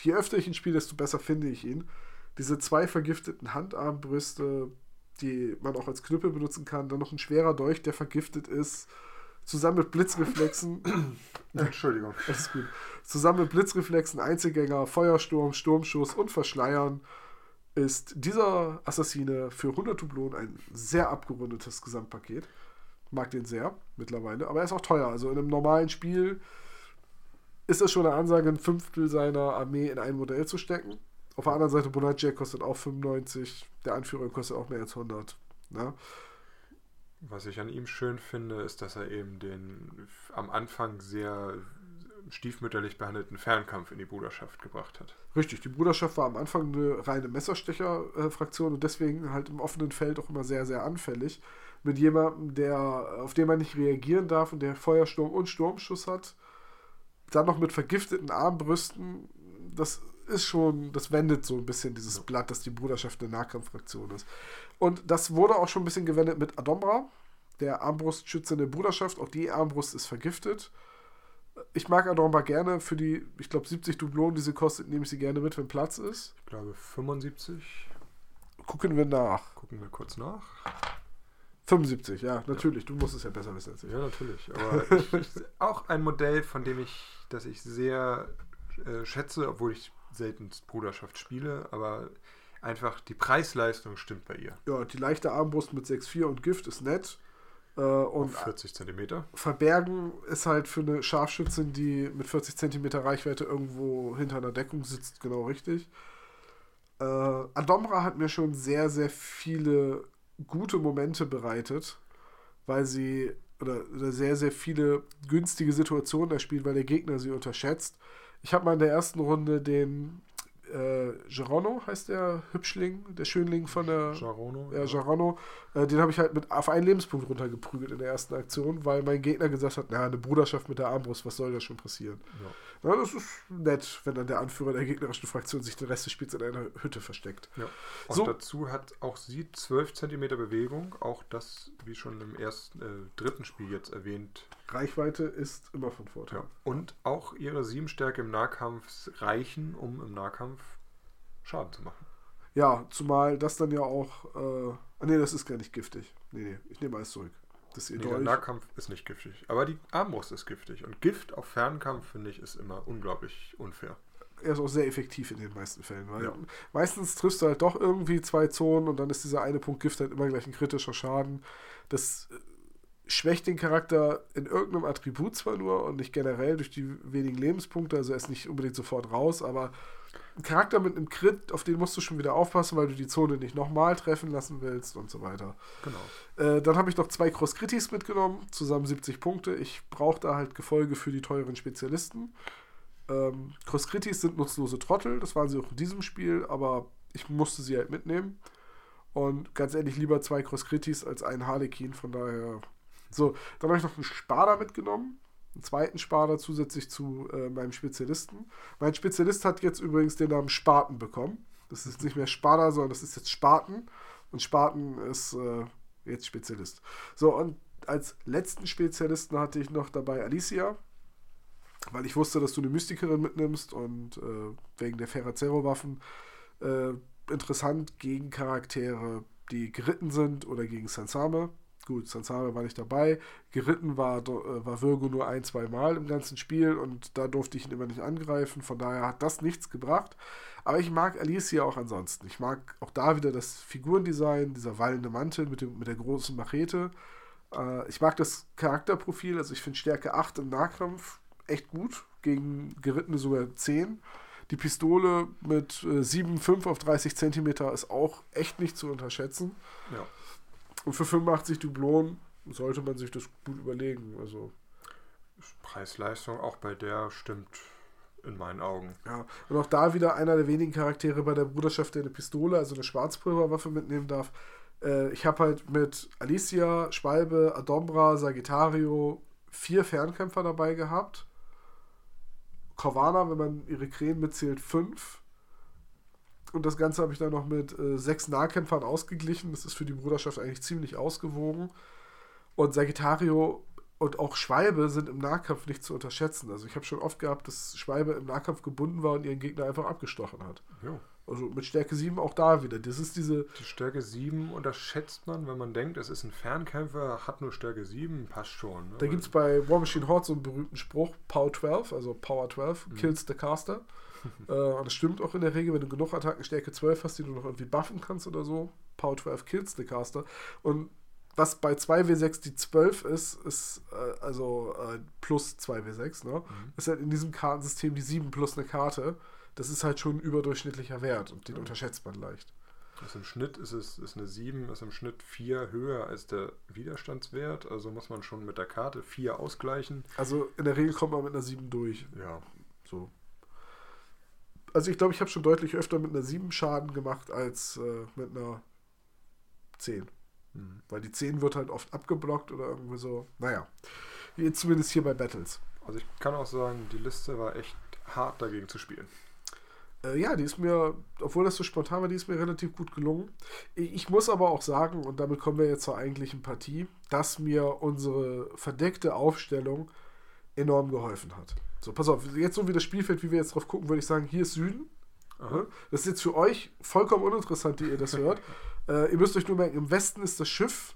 je öfter ich ihn spiele, desto besser finde ich ihn. Diese zwei vergifteten Handarmbrüste, die man auch als Knüppel benutzen kann. Dann noch ein schwerer Dolch, der vergiftet ist. Zusammen mit Blitzreflexen. [COUGHS] Entschuldigung. [COUGHS] Alles gut. Zusammen mit Blitzreflexen, Einzelgänger, Feuersturm, Sturmschuss und Verschleiern ist dieser Assassine für 100 Dublonen ein sehr abgerundetes Gesamtpaket. Mag den sehr mittlerweile, aber er ist auch teuer. Also in einem normalen Spiel ist das schon eine Ansage, ein Fünftel seiner Armee in ein Modell zu stecken. Auf der anderen Seite, Bonaccia kostet auch 95, der Anführer kostet auch mehr als 100. Ne? Was ich an ihm schön finde, ist, dass er eben den am Anfang sehr stiefmütterlich behandelten Fernkampf in die Bruderschaft gebracht hat. Richtig, die Bruderschaft war am Anfang eine reine Messerstecher-Fraktion und deswegen halt im offenen Feld auch immer sehr, sehr anfällig. Mit jemandem, der, auf den man nicht reagieren darf und der Feuersturm und Sturmschuss hat. Dann noch mit vergifteten Armbrüsten. Das ist schon, das wendet so ein bisschen dieses. Blatt, dass die Bruderschaft eine Nahkampffraktion ist. Und das wurde auch schon ein bisschen gewendet mit Adombra, der Armbrustschütze in der Bruderschaft. Auch die Armbrust ist vergiftet. Ich mag Adombra gerne. Für die, ich glaube, 70 Dublonen, die sie kostet, nehme ich sie gerne mit, wenn Platz ist. Ich glaube 75. Gucken wir nach. Gucken wir kurz nach. 75, ja, natürlich. Ja. Du musst es ja besser wissen als ich. Ja, natürlich. Aber [LAUGHS] ich, auch ein Modell, von dem ich, das ich sehr äh, schätze, obwohl ich selten Bruderschaft spiele, aber einfach die Preis-Leistung stimmt bei ihr. Ja, die leichte Armbrust mit 6,4 und Gift ist nett. Äh, und Auf 40 cm. Verbergen ist halt für eine Scharfschützin, die mit 40 cm Reichweite irgendwo hinter einer Deckung sitzt, genau richtig. Äh, Adomra hat mir schon sehr, sehr viele gute Momente bereitet, weil sie oder, oder sehr, sehr viele günstige Situationen erspielt, weil der Gegner sie unterschätzt. Ich habe mal in der ersten Runde den äh, Gerono heißt der Hübschling, der Schönling von der. Gerono. Ja, Gerono. Äh, den habe ich halt mit auf einen Lebenspunkt runtergeprügelt in der ersten Aktion, weil mein Gegner gesagt hat: Na, eine Bruderschaft mit der Armbrust, was soll da schon passieren? Ja. Na, das ist nett, wenn dann der Anführer der gegnerischen Fraktion sich den Rest des Spiels in einer Hütte versteckt. Ja. Und so. dazu hat auch sie 12 cm Bewegung, auch das, wie schon im ersten, äh, dritten Spiel jetzt erwähnt. Reichweite ist immer von Vorteil. Ja. Und auch ihre 7 Stärke im Nahkampf reichen, um im Nahkampf Schaden zu machen. Ja, zumal das dann ja auch. Äh, ah, nee, das ist gar nicht giftig. Nee, nee, ich nehme alles zurück. Das nee, der Nahkampf ist nicht giftig. Aber die Armbrust ist giftig. Und Gift auf Fernkampf, finde ich, ist immer unglaublich unfair. Er ist auch sehr effektiv in den meisten Fällen, weil ja. meistens triffst du halt doch irgendwie zwei Zonen und dann ist dieser eine Punkt Gift halt immer gleich ein kritischer Schaden. Das schwächt den Charakter in irgendeinem Attribut zwar nur und nicht generell durch die wenigen Lebenspunkte, also er ist nicht unbedingt sofort raus, aber ein Charakter mit einem Crit, auf den musst du schon wieder aufpassen, weil du die Zone nicht nochmal treffen lassen willst und so weiter. Genau. Äh, dann habe ich noch zwei Cross-Critis mitgenommen, zusammen 70 Punkte. Ich brauche da halt Gefolge für die teuren Spezialisten. Ähm, Cross-Critis sind nutzlose Trottel, das waren sie auch in diesem Spiel, aber ich musste sie halt mitnehmen. Und ganz ehrlich, lieber zwei Cross-Critis als einen Harlequin, von daher. So, dann habe ich noch einen Spada mitgenommen einen zweiten Spader zusätzlich zu äh, meinem Spezialisten. Mein Spezialist hat jetzt übrigens den Namen Spaten bekommen. Das ist nicht mehr Spader, sondern das ist jetzt Spaten. Und Spaten ist äh, jetzt Spezialist. So, und als letzten Spezialisten hatte ich noch dabei Alicia, weil ich wusste, dass du eine Mystikerin mitnimmst und äh, wegen der Ferrazero-Waffen äh, interessant gegen Charaktere, die geritten sind oder gegen Sansame. Gut, Sansare war nicht dabei. Geritten war, äh, war Virgo nur ein, zwei Mal im ganzen Spiel und da durfte ich ihn immer nicht angreifen. Von daher hat das nichts gebracht. Aber ich mag Alicia auch ansonsten. Ich mag auch da wieder das Figurendesign, dieser wallende Mantel mit, dem, mit der großen Machete. Äh, ich mag das Charakterprofil, also ich finde Stärke 8 im Nahkampf echt gut, gegen Gerittene sogar 10. Die Pistole mit äh, 7,5 auf 30 cm ist auch echt nicht zu unterschätzen. Ja. Und für 85 Dublonen sollte man sich das gut überlegen. Also, Preis-Leistung auch bei der stimmt in meinen Augen. ja. Und auch da wieder einer der wenigen Charaktere bei der Bruderschaft, der eine Pistole, also eine Schwarzpulverwaffe mitnehmen darf. Äh, ich habe halt mit Alicia, Schwalbe, Adombra, Sagittario vier Fernkämpfer dabei gehabt. Corvana, wenn man ihre Krähen mitzählt, fünf. Und das Ganze habe ich dann noch mit äh, sechs Nahkämpfern ausgeglichen. Das ist für die Bruderschaft eigentlich ziemlich ausgewogen. Und Sagittario und auch Schwalbe sind im Nahkampf nicht zu unterschätzen. Also ich habe schon oft gehabt, dass Schwalbe im Nahkampf gebunden war und ihren Gegner einfach abgestochen hat. Jo. Also mit Stärke 7 auch da wieder. Das ist diese, Die Stärke 7 unterschätzt man, wenn man denkt, es ist ein Fernkämpfer, hat nur Stärke 7, passt schon. ne? da gibt es bei War Machine Horde so einen berühmten Spruch, Power 12, also Power 12, Mhm. kills the caster. Äh, und das stimmt auch in der Regel, wenn du genug Attacken Stärke 12 hast, die du noch irgendwie buffen kannst oder so. Power 12 kills the caster. Und was bei 2W6 die 12 ist, ist äh, also äh, plus 2W6, ne? Mhm. Ist halt in diesem Kartensystem die 7 plus eine Karte. Das ist halt schon ein überdurchschnittlicher Wert und den Ja. unterschätzt man leicht. Also im Schnitt ist es ist eine 7, ist im Schnitt 4 höher als der Widerstandswert. Also muss man schon mit der Karte 4 ausgleichen. Also in der Regel kommt man mit einer 7 durch. Ja, So. Also ich glaube, ich habe schon deutlich öfter mit einer 7 Schaden gemacht als äh, mit einer 10. Mhm. Weil die 10 wird halt oft abgeblockt oder irgendwie so. Naja. Jetzt zumindest hier bei Battles. Also ich kann auch sagen, die Liste war echt hart dagegen zu spielen. Äh, ja, die ist mir, obwohl das so spontan war, die ist mir relativ gut gelungen. Ich, ich muss aber auch sagen, und damit kommen wir jetzt zur eigentlichen Partie, dass mir unsere verdeckte Aufstellung enorm geholfen hat. So, pass auf, jetzt so wie das Spielfeld, wie wir jetzt drauf gucken, würde ich sagen, hier ist Süden. Aha. Das ist jetzt für euch vollkommen uninteressant, die ihr das hört. [LAUGHS] äh, ihr müsst euch nur merken, im Westen ist das Schiff,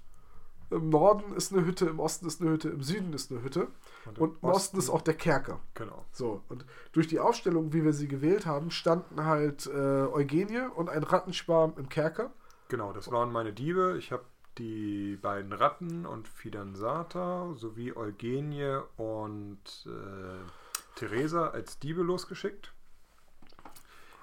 im Norden ist eine Hütte, im Osten ist eine Hütte, im Süden ist eine Hütte Und, und im Osten ist auch der Kerker. Genau. So, und durch die Aufstellung, wie wir sie gewählt haben, standen halt äh, Eugenie und ein Rattenschwarm im Kerker. Genau, das waren meine Diebe. Ich habe die beiden Ratten und Fidanzata sowie Eugenie und äh, Theresa als Diebe losgeschickt.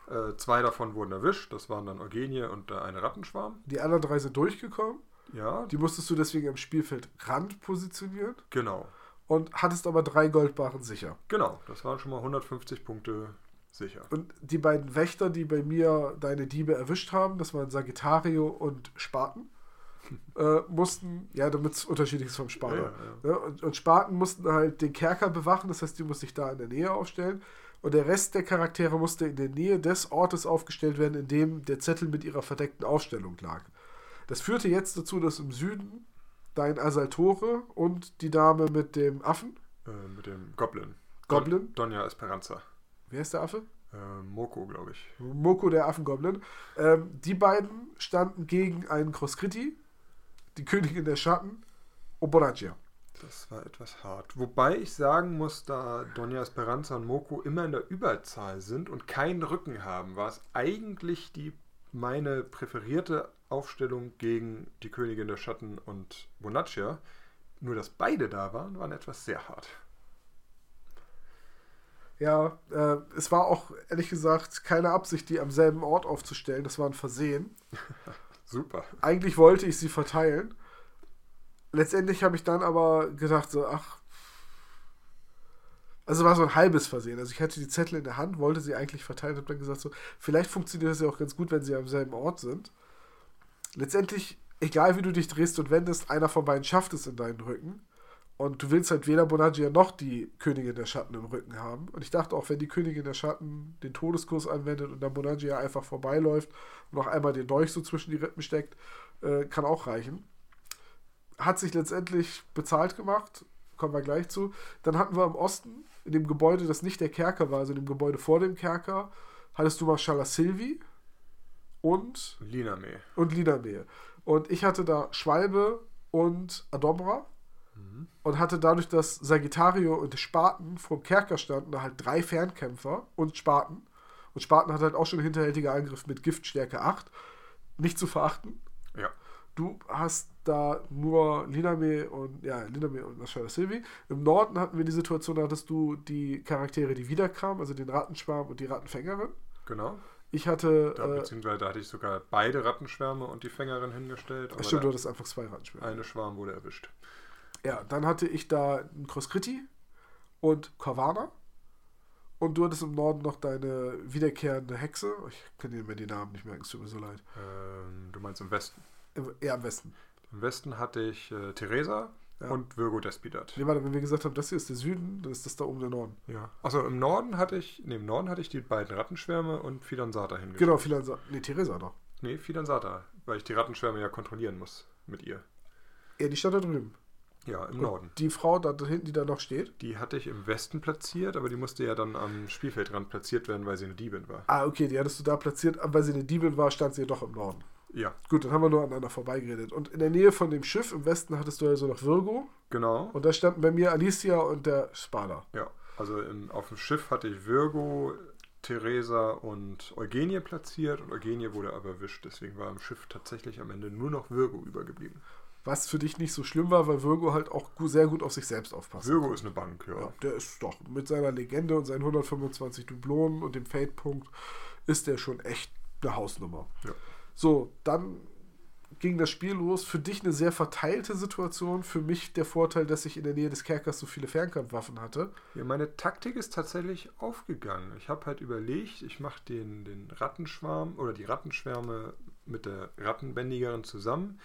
Äh, zwei davon wurden erwischt. Das waren dann Eugenie und der eine Rattenschwarm. Die anderen drei sind durchgekommen. Ja, Die musstest du deswegen am Spielfeldrand positionieren genau. und hattest aber drei Goldbarren sicher. Genau, das waren schon mal 150 Punkte sicher. Und die beiden Wächter, die bei mir deine Diebe erwischt haben, das waren Sagittario und Spaten, äh, mussten, ja, damit es unterschiedlich ist vom Spaten. Ja, ja, Ne? Und, und Spaten mussten halt den Kerker bewachen, das heißt, die musste ich da in der Nähe aufstellen. Und der Rest der Charaktere musste in der Nähe des Ortes aufgestellt werden, in dem der Zettel mit ihrer verdeckten Aufstellung lag. Das führte jetzt dazu, dass im Süden dein Asaltore und die Dame mit dem Affen, Äh, mit dem Goblin. Goblin? Don Donja Esperanza. wer ist der Affe? Äh, Moko, glaube ich. Moko, der Affengoblin. Ähm, die beiden standen gegen einen Kroskriti, die Königin der Schatten, Oboragia. Das war etwas hart. Wobei ich sagen muss, da Donja Esperanza und Moko immer in der Überzahl sind und keinen Rücken haben, war es eigentlich die meine präferierte Aufstellung gegen die Königin der Schatten und Bonaccia. Nur dass beide da waren, waren etwas sehr hart. Ja, äh, es war auch ehrlich gesagt keine Absicht, die am selben Ort aufzustellen. Das war ein Versehen. [LAUGHS] Super. Eigentlich wollte ich sie verteilen. Letztendlich habe ich dann aber gedacht, so, ach. Also war so ein halbes Versehen. Also ich hatte die Zettel in der Hand, wollte sie eigentlich verteilen, habe dann gesagt, so, vielleicht funktioniert das ja auch ganz gut, wenn sie am selben Ort sind. Letztendlich, egal wie du dich drehst und wendest, einer von beiden schafft es in deinen Rücken. Und du willst halt weder Bonaggia noch die Königin der Schatten im Rücken haben. Und ich dachte auch, wenn die Königin der Schatten den Todeskurs anwendet und dann Bonaggia einfach vorbeiläuft und noch einmal den Dolch so zwischen die Rippen steckt, äh, kann auch reichen. Hat sich letztendlich bezahlt gemacht, kommen wir gleich zu. Dann hatten wir im Osten, in dem Gebäude, das nicht der Kerker war, also in dem Gebäude vor dem Kerker, hattest du Marschalla Silvi und, Liname. und Liname. Und ich hatte da Schwalbe und Und hatte dadurch, dass Sagittario und Spaten vom Kerker standen, halt drei Fernkämpfer und Spaten. Und Spaten hat halt auch schon hinterhältiger Angriff mit Giftstärke 8. Nicht zu verachten. Ja. Du hast da nur Liname und ja, Liname und Nashara Sylvie. Im Norden hatten wir die Situation, da hattest du die Charaktere, die wiederkamen, also den Rattenschwarm und die Rattenfängerin. Genau. Ich hatte. Da, äh, beziehungsweise da hatte ich sogar beide Rattenschwärme und die Fängerin hingestellt. stimmt, du hattest einfach zwei Rattenschwärme. eine Schwarm wurde erwischt. Ja, dann hatte ich da einen Crosscritti und Corvana. Und du hattest im Norden noch deine wiederkehrende Hexe. Ich kann dir mir die Namen nicht merken, es tut mir so leid. Ähm, du meinst im Westen. Im- Eher am Westen. Im Westen hatte ich äh, Theresa Ja. und Virgo Despidat. Nee, warte, wenn wir gesagt haben, das hier ist der Süden, dann ist das da oben der Norden. Ja. Also im Norden hatte ich, nee, im Norden hatte ich die beiden Rattenschwärme und Fidansata hingestellt. Genau, Philansa. Nee, Theresa noch. Nee, Fidansata, weil ich die Rattenschwärme ja kontrollieren muss mit ihr. Ja, die stand da drüben. Ja, im Und Norden. Die Frau da hinten, die da noch steht. Die hatte ich im Westen platziert, aber die musste ja dann am Spielfeldrand platziert werden, weil sie eine Diebin war. Ah, okay, die hattest du da platziert. Aber weil sie eine Diebin war, stand sie ja doch im Norden. Ja, Gut, dann haben wir nur aneinander vorbeigeredet. Und in der Nähe von dem Schiff im Westen hattest du also noch Virgo. genau. Und da standen bei mir Alicia und der Spada. Ja, also im, auf dem Schiff hatte ich Virgo, Theresa und Eugenie platziert und Eugenie wurde aber erwischt. Deswegen war am Schiff tatsächlich am Ende nur noch Virgo übergeblieben. Was für dich nicht so schlimm war, weil Virgo halt auch sehr gut auf sich selbst aufpasst. Virgo ist eine Bank, ja. Ja, der ist doch mit seiner Legende und seinen 125 Dublonen und dem Fade-Punkt ist der schon echt eine Hausnummer. Ja. So, dann ging das Spiel los. Für dich eine sehr verteilte Situation. Für mich der Vorteil, dass ich in der Nähe des Kerkers so viele Fernkampfwaffen hatte. Ja, meine Taktik ist tatsächlich aufgegangen. Ich habe halt überlegt, ich mache den, den Rattenschwarm oder die Rattenschwärme mit der Rattenbändigerin zusammen.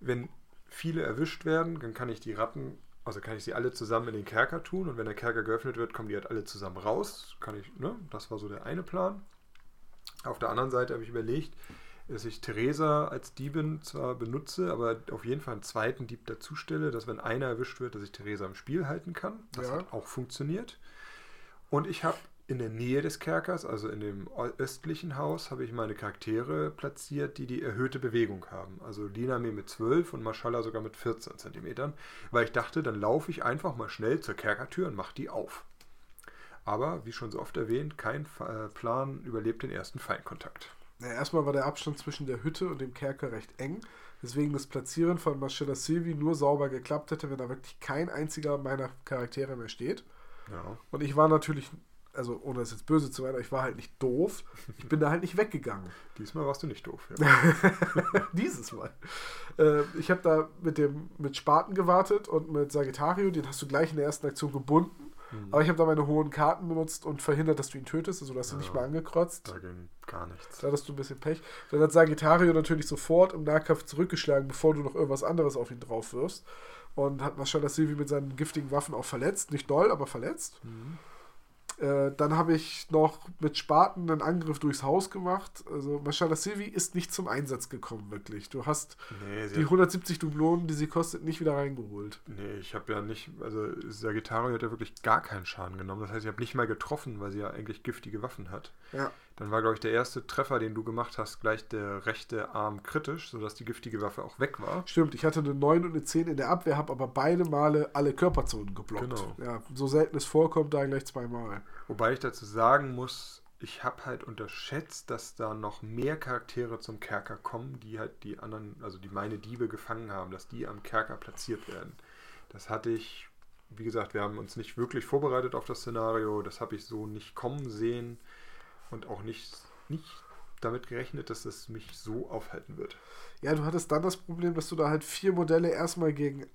Wenn viele erwischt werden, dann kann ich die Ratten, also kann ich sie alle zusammen in den Kerker tun und wenn der Kerker geöffnet wird, kommen die halt alle zusammen raus. Kann ich, ne? Das war so der eine Plan. Auf der anderen Seite habe ich überlegt, dass ich Theresa als Diebin zwar benutze, aber auf jeden Fall einen zweiten Dieb dazu stelle, dass wenn einer erwischt wird, dass ich Theresa im Spiel halten kann. Das Ja. hat auch funktioniert. Und ich habe in der Nähe des Kerkers, also in dem östlichen Haus, habe ich meine Charaktere platziert, die die erhöhte Bewegung haben. Also Liname mit 12 und Mashallah sogar mit 14 Zentimetern, weil ich dachte, dann laufe ich einfach mal schnell zur Kerkertür und mache die auf. Aber, wie schon so oft erwähnt, kein äh, Plan überlebt den ersten Feindkontakt. Naja, erstmal war der Abstand zwischen der Hütte und dem Kerker recht eng, weswegen das Platzieren von Marcella Silvi nur sauber geklappt hätte, wenn da wirklich kein einziger meiner Charaktere mehr steht. Ja. Und ich war natürlich, also ohne es jetzt böse zu werden, ich war halt nicht doof. Ich bin da halt nicht weggegangen. [LAUGHS] Diesmal warst du nicht doof. Ja. [LAUGHS] Dieses Mal. Äh, ich habe da mit dem mit Spaten gewartet und mit Sagittario, den hast du gleich in der ersten Aktion gebunden. Mhm. Aber ich habe da meine hohen Karten benutzt und verhindert, dass du ihn tötest, also du hast ihn Ja. nicht mal angekrotzt. Da ging gar nichts. Da hattest du ein bisschen Pech. Dann hat Sagittario natürlich sofort im Nahkampf zurückgeschlagen, bevor du noch irgendwas anderes auf ihn drauf wirfst. Und hat Mashallah Silvi mit seinen giftigen Waffen auch verletzt. Nicht doll, aber verletzt. Mhm. Äh, dann habe ich noch mit Spaten einen Angriff durchs Haus gemacht. Also Mashallah Silvi ist nicht zum Einsatz gekommen, wirklich. Du hast Nee, die hat, 170 Dublonen, die sie kostet, nicht wieder reingeholt. nee, ich habe ja nicht, also Sagittario hat ja wirklich gar keinen Schaden genommen. Das heißt, ich habe nicht mal getroffen, weil sie ja eigentlich giftige Waffen hat. Ja. Dann war, glaube ich, der erste Treffer, den du gemacht hast, gleich der rechte Arm kritisch, sodass die giftige Waffe auch weg war. Stimmt, ich hatte eine 9 und eine 10 in der Abwehr, habe aber beide Male alle Körperzonen geblockt. Genau. Ja, so selten es vorkommt, da gleich zweimal. Wobei ich dazu sagen muss, ich habe halt unterschätzt, dass da noch mehr Charaktere zum Kerker kommen, die halt die anderen, also die meine Diebe gefangen haben, dass die am Kerker platziert werden. Das hatte ich, wie gesagt, wir haben uns nicht wirklich vorbereitet auf das Szenario, das habe ich so nicht kommen sehen und auch nicht, nicht damit gerechnet, dass es mich so aufhalten wird. Ja, du hattest dann das Problem, dass du da halt vier Modelle erstmal gegen,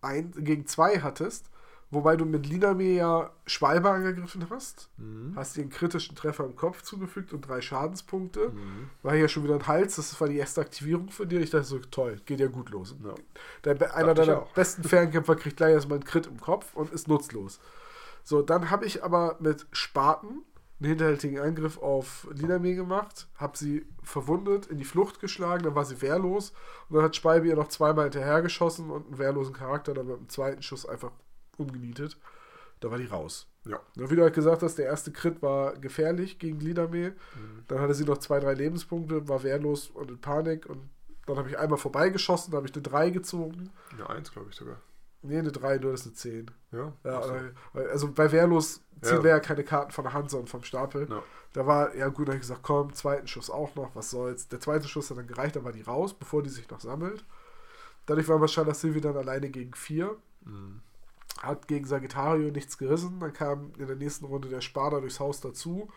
ein, gegen zwei hattest, wobei du mit Liname ja Schwalbe angegriffen hast. Mhm. Hast dir einen kritischen Treffer im Kopf zugefügt und drei Schadenspunkte. Mhm. War hier schon wieder ein Hals, das war die erste Aktivierung für dir. Ich dachte so, toll, geht ja gut los. Ja. Dein, einer deiner besten Fernkämpfer kriegt gleich erstmal einen Crit im Kopf und ist nutzlos. So, dann habe ich aber mit Spaten einen hinterhältigen Angriff auf Liname gemacht, habe sie verwundet, in die Flucht geschlagen, dann war sie wehrlos und dann hat Speibe ihr noch zweimal hinterhergeschossen und einen wehrlosen Charakter dann mit dem zweiten Schuss einfach umgenietet. Da war die raus. Ja. Ja, wie du halt gesagt hast, der erste Crit war gefährlich gegen Liname. Mhm. Dann hatte sie noch zwei, drei Lebenspunkte, war wehrlos und in Panik. Und dann habe ich einmal vorbeigeschossen, da habe ich eine 3 gezogen. Eine Eins, glaube ich sogar. Nee, eine 3, nur das ist eine 10. Ja, Ja, so. weil- also bei wehrlos ziehen Ja. wir ja keine Karten von der Hand, sondern vom Stapel. Ja. Da war, ja gut, da habe ich gesagt, komm, zweiten Schuss auch noch, was soll's. Der zweite Schuss hat dann gereicht, dann war die raus, bevor die sich noch sammelt. Dadurch war Marshalla Silvi dann alleine gegen vier. Mhm. Hat gegen Sagittario nichts gerissen. Dann kam in der nächsten Runde der Sparda durchs Haus dazu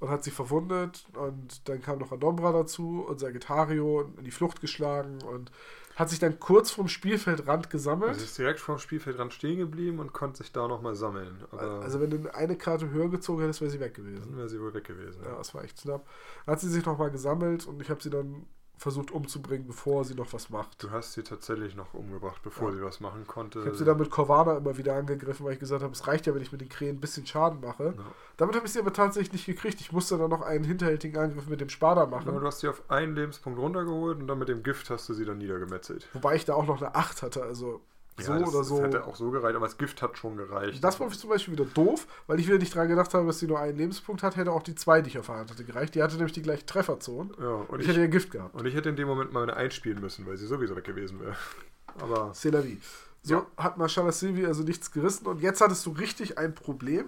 und hat sie verwundet. Und dann kam noch Adombra dazu und Sagittario in die Flucht geschlagen und hat sich dann kurz vom Spielfeldrand gesammelt. Also ist direkt vorm Spielfeldrand stehen geblieben und konnte sich da nochmal sammeln. Aber also wenn du eine Karte höher gezogen hättest, wäre sie weg dann gewesen. wäre sie wohl weg gewesen. Ja, das war echt knapp. Dann hat sie sich nochmal gesammelt und ich habe sie dann versucht umzubringen, bevor sie noch was macht. Du hast sie tatsächlich noch umgebracht, bevor Ja. sie was machen konnte. Ich habe sie dann mit Corvana immer wieder angegriffen, weil ich gesagt habe, es reicht ja, wenn ich mit den Krähen ein bisschen Schaden mache. Ja. Damit habe ich sie aber tatsächlich nicht gekriegt. Ich musste dann noch einen hinterhältigen Angriff mit dem Spada machen. Aber du hast sie auf einen Lebenspunkt runtergeholt und dann mit dem Gift hast du sie dann niedergemetzelt. Wobei ich da auch noch eine 8 hatte, also so das, oder so. Das hätte auch so gereicht, aber das Gift hat schon gereicht. Das war zum Beispiel wieder doof, weil ich wieder nicht dran gedacht habe, dass sie nur einen Lebenspunkt hat, hätte auch die 2, die ich auf der Hand hatte, gereicht. Die hatte nämlich die gleichen Trefferzonen. ja, und, ich, ich, hätte ja Gift gehabt. und ich hätte in dem Moment mal eine einspielen müssen, weil sie sowieso weg gewesen wäre. [LAUGHS] Aber C'est la vie. So Ja. hat Marshalla Silvi also nichts gerissen und jetzt hattest du richtig ein Problem.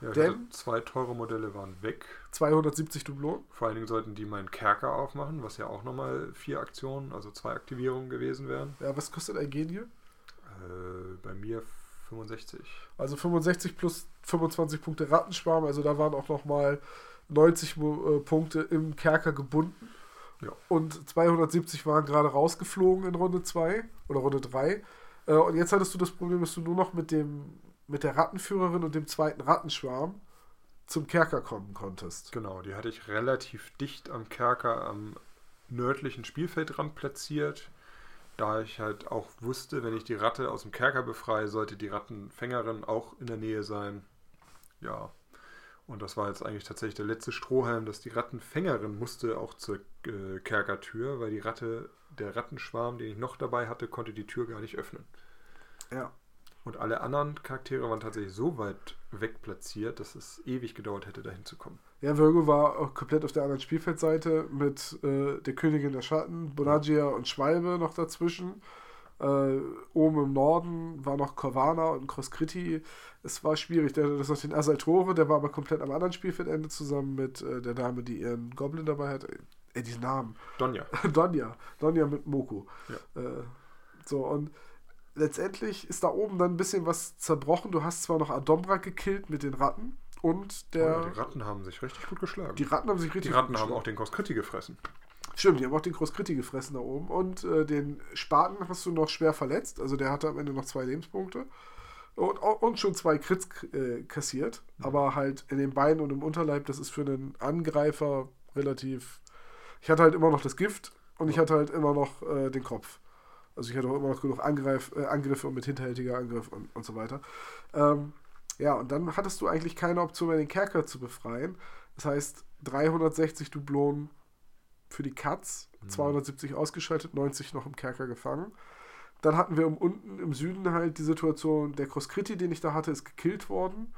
ja, Denn- zwei teure Modelle waren weg. 270 Dublonen. Vor allen Dingen sollten die meinen Kerker aufmachen, was ja auch nochmal vier Aktionen, also zwei Aktivierungen gewesen wären. Ja, was kostet ein Genie? Äh, bei mir 65. Also 65 plus 25 Punkte Rattenschwarm, also da waren auch nochmal 90 Mo- äh, Punkte im Kerker gebunden. Ja. Und 270 waren gerade rausgeflogen in Runde 2 oder Runde 3. Äh, und jetzt hattest du das Problem, dass du nur noch mit dem mit der Rattenführerin und dem zweiten Rattenschwarm zum Kerker kommen konntest. Genau, die hatte ich relativ dicht am Kerker am nördlichen Spielfeldrand platziert. Da ich halt auch wusste, wenn ich die Ratte aus dem Kerker befreie, sollte die Rattenfängerin auch in der Nähe sein. Ja. Und das war jetzt eigentlich tatsächlich der letzte Strohhalm, dass die Rattenfängerin musste auch zur äh, Kerkertür, weil die Ratte, der Rattenschwarm, den ich noch dabei hatte, konnte die Tür gar nicht öffnen. Ja. Und alle anderen Charaktere waren tatsächlich so weit weg platziert, dass es ewig gedauert hätte, dahin zu kommen. Ja, Virgo war auch komplett auf der anderen Spielfeldseite mit äh, der Königin der Schatten, Bonagia und Schwalbe noch dazwischen. Äh, oben im Norden war noch Corvana und Crosscritti. Es war schwierig. Der hatte das noch den Asaltore, der war aber komplett am anderen Spielfeldende zusammen mit äh, der Dame, die ihren Goblin dabei hat. Äh, diesen Namen. Donja. [LAUGHS] Donja. Donja mit Moku. Ja. Äh, so, und letztendlich ist da oben dann ein bisschen was zerbrochen. Du hast zwar noch Adombra gekillt mit den Ratten und der. Oh, die Ratten haben sich richtig gut geschlagen. die Ratten haben sich richtig Die Ratten haben auch den Koskritti gefressen. Stimmt, die haben auch den Crosscritti gefressen da oben. Und äh, den Spaten hast du noch schwer verletzt. Also der hatte am Ende noch zwei Lebenspunkte. Und, und schon zwei Crits äh, kassiert. Aber halt in den Beinen und im Unterleib, das ist für einen Angreifer relativ. Ich hatte halt immer noch das Gift und ich hatte halt immer noch äh, den Kopf. Also ich hatte auch immer noch genug Angreif, äh, Angriffe und mit hinterhältiger Angriff und, und so weiter. Ähm, ja, und dann hattest du eigentlich keine Option mehr, den Kerker zu befreien. Das heißt, 360 Dublonen für die Katz, 270 ausgeschaltet, 90 noch im Kerker gefangen. Dann hatten wir um unten im Süden halt die Situation, der Crosscritti, den ich da hatte, ist gekillt worden.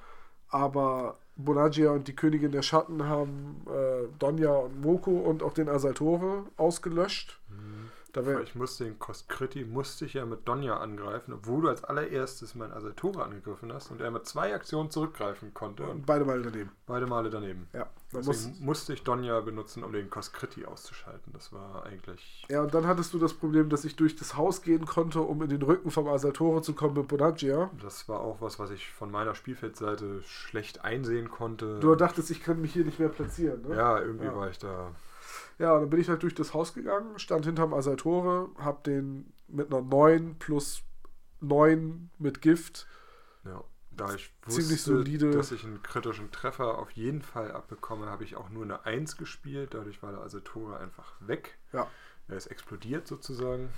Aber Bonagia und die Königin der Schatten haben äh, Donja und Moko und auch den Asaltore ausgelöscht. Da wär, Ich musste den Koskritti, musste ich ja mit Donja angreifen, obwohl du als allererstes meinen Asaltore angegriffen hast und er mit zwei Aktionen zurückgreifen konnte und beide mal daneben. beide Male daneben. Ja, Deswegen muss, musste ich Donja benutzen, um den Koskritti auszuschalten. Das war eigentlich. ja, und dann hattest du das Problem, dass ich durch das Haus gehen konnte, um in den Rücken vom Asaltore zu kommen mit Bonagia. Das war auch was, was ich von meiner Spielfeldseite schlecht einsehen konnte. Du dachtest, ich kann mich hier nicht mehr platzieren. Ne? ja, irgendwie Ja. war ich da. Ja, und dann bin ich halt durch das Haus gegangen, stand hinterm Asaltore, hab den mit einer 9 plus 9 mit Gift. Ja. Da ich wusste, solide. dass ich einen kritischen Treffer auf jeden Fall abbekomme, habe ich auch nur eine 1 gespielt. Dadurch war der Asaltore einfach weg. Ja. Er ist explodiert sozusagen.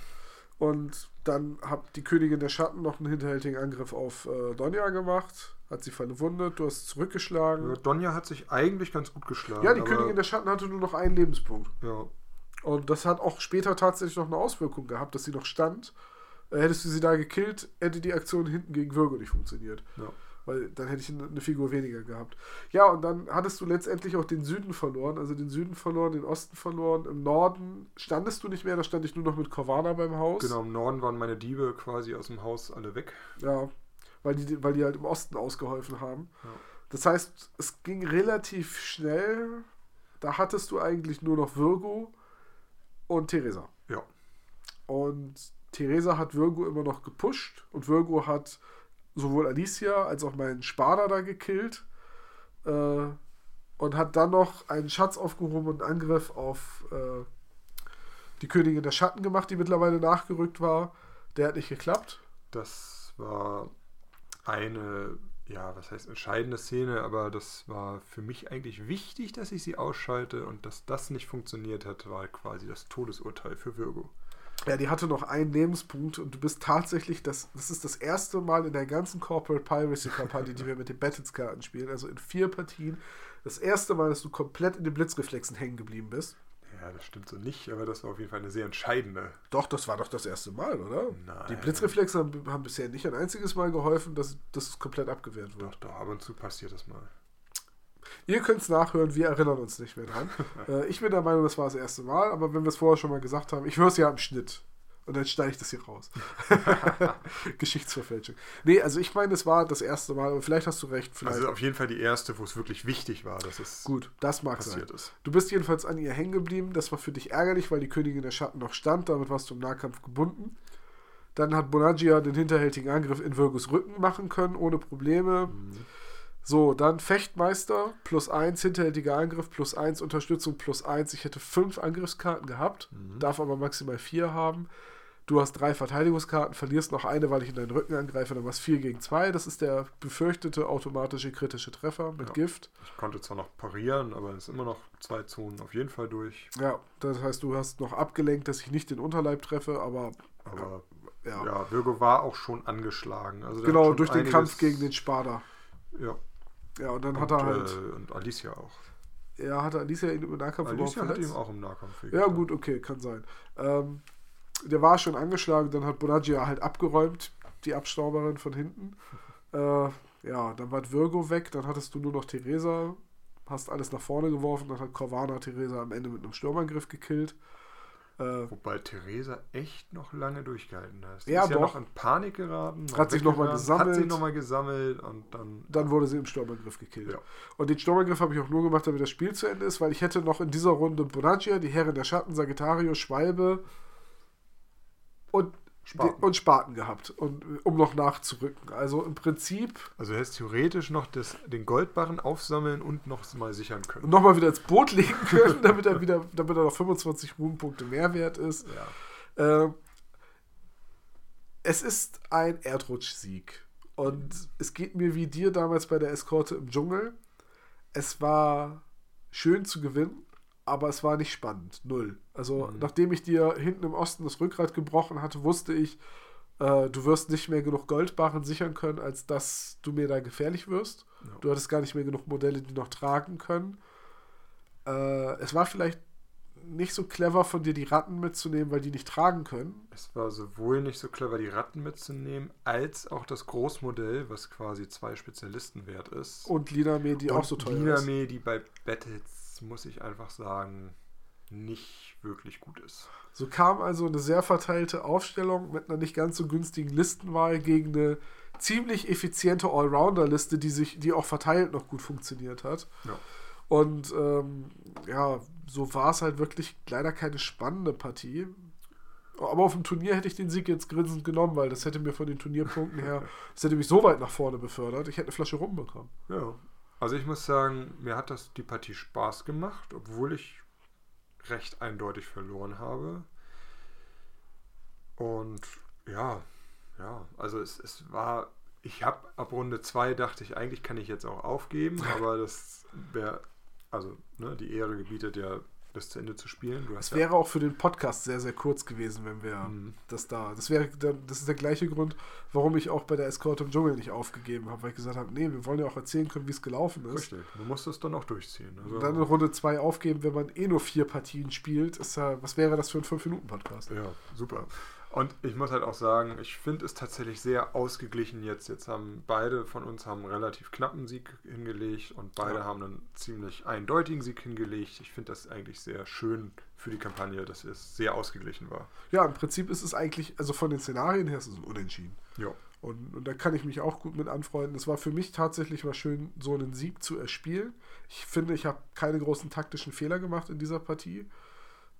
Und dann hat die Königin der Schatten noch einen hinterhältigen Angriff auf äh, Donja gemacht, hat sie verwundet, du hast zurückgeschlagen. Ja, Donja hat sich eigentlich ganz gut geschlagen. Ja, die Königin der Schatten hatte nur noch einen Lebenspunkt. Ja, Und das hat auch später tatsächlich noch eine Auswirkung gehabt, dass sie noch stand. Äh, hättest du sie da gekillt, hätte die Aktion hinten gegen Virgo nicht funktioniert. ja. Weil dann hätte ich eine eine Figur weniger gehabt. Ja, und dann hattest du letztendlich auch den Süden verloren, also den Süden verloren, den Osten verloren. Im Norden standest du nicht mehr, da stand ich nur noch mit Corvana beim Haus. Genau, im Norden waren meine Diebe quasi aus dem Haus alle weg. Ja, weil die, weil die halt im Osten ausgeholfen haben. Das heißt, es ging relativ schnell. Da hattest du eigentlich nur noch Virgo und Theresa. Ja. Und Theresa hat Virgo immer noch gepusht und Virgo hat sowohl Alicia als auch meinen Spada da gekillt äh, und hat dann noch einen Schatz aufgehoben und einen Angriff auf äh, die Königin der Schatten gemacht, die mittlerweile nachgerückt war. Der hat nicht geklappt. Das war eine, ja, was heißt entscheidende Szene, aber das war für mich eigentlich wichtig, dass ich sie ausschalte und dass das nicht funktioniert hat, war quasi das Todesurteil für Virgo. Ja, die hatte noch einen Lebenspunkt und du bist tatsächlich, das, das ist das erste Mal in der ganzen Corporate Piracy-Kampagne, die wir mit den Battles-Karten spielen, also in vier Partien, das erste Mal, dass du komplett in den Blitzreflexen hängen geblieben bist. Ja, das stimmt so nicht, aber das war auf jeden Fall eine sehr entscheidende. Doch, das war doch das erste Mal, oder? Nein. Die Blitzreflexe haben, haben bisher nicht ein einziges Mal geholfen, dass, es komplett abgewehrt Doch, wird. doch, ab und zu passiert das mal. Ihr könnt es nachhören, wir erinnern uns nicht mehr dran. [LAUGHS] äh, ich bin der Meinung, das war das erste Mal, aber wenn wir es vorher schon mal gesagt haben, ich höre es ja im Schnitt. Und dann steige ich das hier raus. [LAUGHS] Geschichtsverfälschung. Nee, also ich meine, es war das erste Mal, aber vielleicht hast du recht. Vielleicht. Also auf jeden Fall die erste, wo es wirklich wichtig war, dass es Gut, das mag passiert sein. ist. Du bist jedenfalls an ihr hängen geblieben. Das war für dich ärgerlich, weil die Königin der Schatten noch stand. Damit warst du im Nahkampf gebunden. Dann hat Bonagia den hinterhältigen Angriff in Virgus Rücken machen können, ohne Probleme. So, dann Fechtmeister, plus 1, hinterhältiger Angriff, plus 1, Unterstützung, plus 1. Ich hätte 5 Angriffskarten gehabt, darf aber maximal 4 haben. Du hast drei Verteidigungskarten, verlierst noch eine, weil ich in deinen Rücken angreife, dann warst 4 gegen 2. Das ist der befürchtete automatische kritische Treffer mit Ja. Gift. Ich konnte zwar noch parieren, aber es ist immer noch zwei Zonen auf jeden Fall durch. Ja, das heißt, du hast noch abgelenkt, dass ich nicht den Unterleib treffe, aber Aber ja. ja, Virgo war auch schon angeschlagen. Also genau, durch den Kampf gegen den Spada. Ja, Ja, und dann und, hat er halt, äh, und Alicia auch. ja, hat er Alicia ihn im Nahkampf Alicia hat verletzt? ihm auch im Nahkampf Ja, gut, okay, kann sein. Ähm, der war schon angeschlagen, dann hat Bonagia halt abgeräumt, die Abstauberin von hinten. Äh, ja, dann war Virgo weg, dann hattest du nur noch Theresa, hast alles nach vorne geworfen, dann hat Corvana Theresa am Ende mit einem Sturmangriff gekillt. Äh, Wobei Theresa echt noch lange durchgehalten hat. Die Ja, ist ja doch. noch in Panik geraten. Hat sich noch mal weggerannt, gesammelt. Hat sich nochmal gesammelt und dann. dann wurde sie im Sturmangriff gekillt. Ja. Und den Sturmangriff habe ich auch nur gemacht, damit das Spiel zu Ende ist, weil ich hätte noch in dieser Runde Bonagia, die Herrin der Schatten, Sagittarius, Schwalbe und Spaten. und Spaten gehabt, und, um noch nachzurücken. Also im Prinzip Also hättest theoretisch noch das, den Goldbarren aufsammeln und noch mal sichern können. nochmal wieder ins Boot legen können, [LAUGHS] damit er wieder, damit er noch 25 Ruhmpunkte mehr wert ist. Ja. Ähm, es ist ein Erdrutschsieg. Und es geht mir wie dir damals bei der Eskorte im Dschungel. Es war schön zu gewinnen, aber es war nicht spannend. Null. Also, Mhm. nachdem ich dir hinten im Osten das Rückgrat gebrochen hatte, wusste ich, äh, du wirst nicht mehr genug Goldbarren sichern können, als dass du mir da gefährlich wirst. Ja. Du hattest gar nicht mehr genug Modelle, die noch tragen können. Äh, es war vielleicht nicht so clever von dir, die Ratten mitzunehmen, weil die nicht tragen können. Es war sowohl nicht so clever, die Ratten mitzunehmen, als auch das Großmodell, was quasi zwei Spezialisten wert ist. Und Liname, die auch so teuer ist. Liname, die bei Battles, muss ich einfach sagen, nicht wirklich gut ist. So kam also eine sehr verteilte Aufstellung mit einer nicht ganz so günstigen Listenwahl gegen eine ziemlich effiziente Allrounder-Liste, die sich, die auch verteilt noch gut funktioniert hat. Ja. Und ähm, ja, so war es halt wirklich leider keine spannende Partie. Aber auf dem Turnier hätte ich den Sieg jetzt grinsend genommen, weil das hätte mir von den Turnierpunkten her, [LAUGHS] das hätte mich so weit nach vorne befördert. Ich hätte eine Flasche rumbekommen. Ja. Also ich muss sagen, mir hat das die Partie Spaß gemacht, obwohl ich recht eindeutig verloren habe. Und ja, ja, also es, es war, ich habe ab Runde 2 dachte ich, eigentlich kann ich jetzt auch aufgeben, [LAUGHS] aber das wäre, also ne, die Ehre gebietet ja, das zu Ende zu spielen. Es ja, wäre auch für den Podcast sehr, sehr kurz gewesen, wenn wir Mhm. das da. Das wäre, dann- das ist der gleiche Grund, warum ich auch bei der Escort im Dschungel nicht aufgegeben habe, weil ich gesagt habe, nee, wir wollen ja auch erzählen können, wie es gelaufen ist. richtig, du musst es dann auch durchziehen. Also, Und dann in Runde 2 aufgeben, wenn man eh nur vier Partien spielt, ist ja, was wäre das für ein 5-Minuten-Podcast? Ja, super. Und ich muss halt auch sagen, ich finde es tatsächlich sehr ausgeglichen jetzt. Jetzt haben beide von uns haben einen relativ knappen Sieg hingelegt und beide Ja. haben einen ziemlich eindeutigen Sieg hingelegt. Ich finde das eigentlich sehr schön für die Kampagne, dass es sehr ausgeglichen war. Ja, im Prinzip ist es eigentlich, also von den Szenarien her ist es ein Unentschieden. Ja. Und, und da kann ich mich auch gut mit anfreunden. Es war für mich tatsächlich mal schön, so einen Sieg zu erspielen. Ich finde, ich habe keine großen taktischen Fehler gemacht in dieser Partie.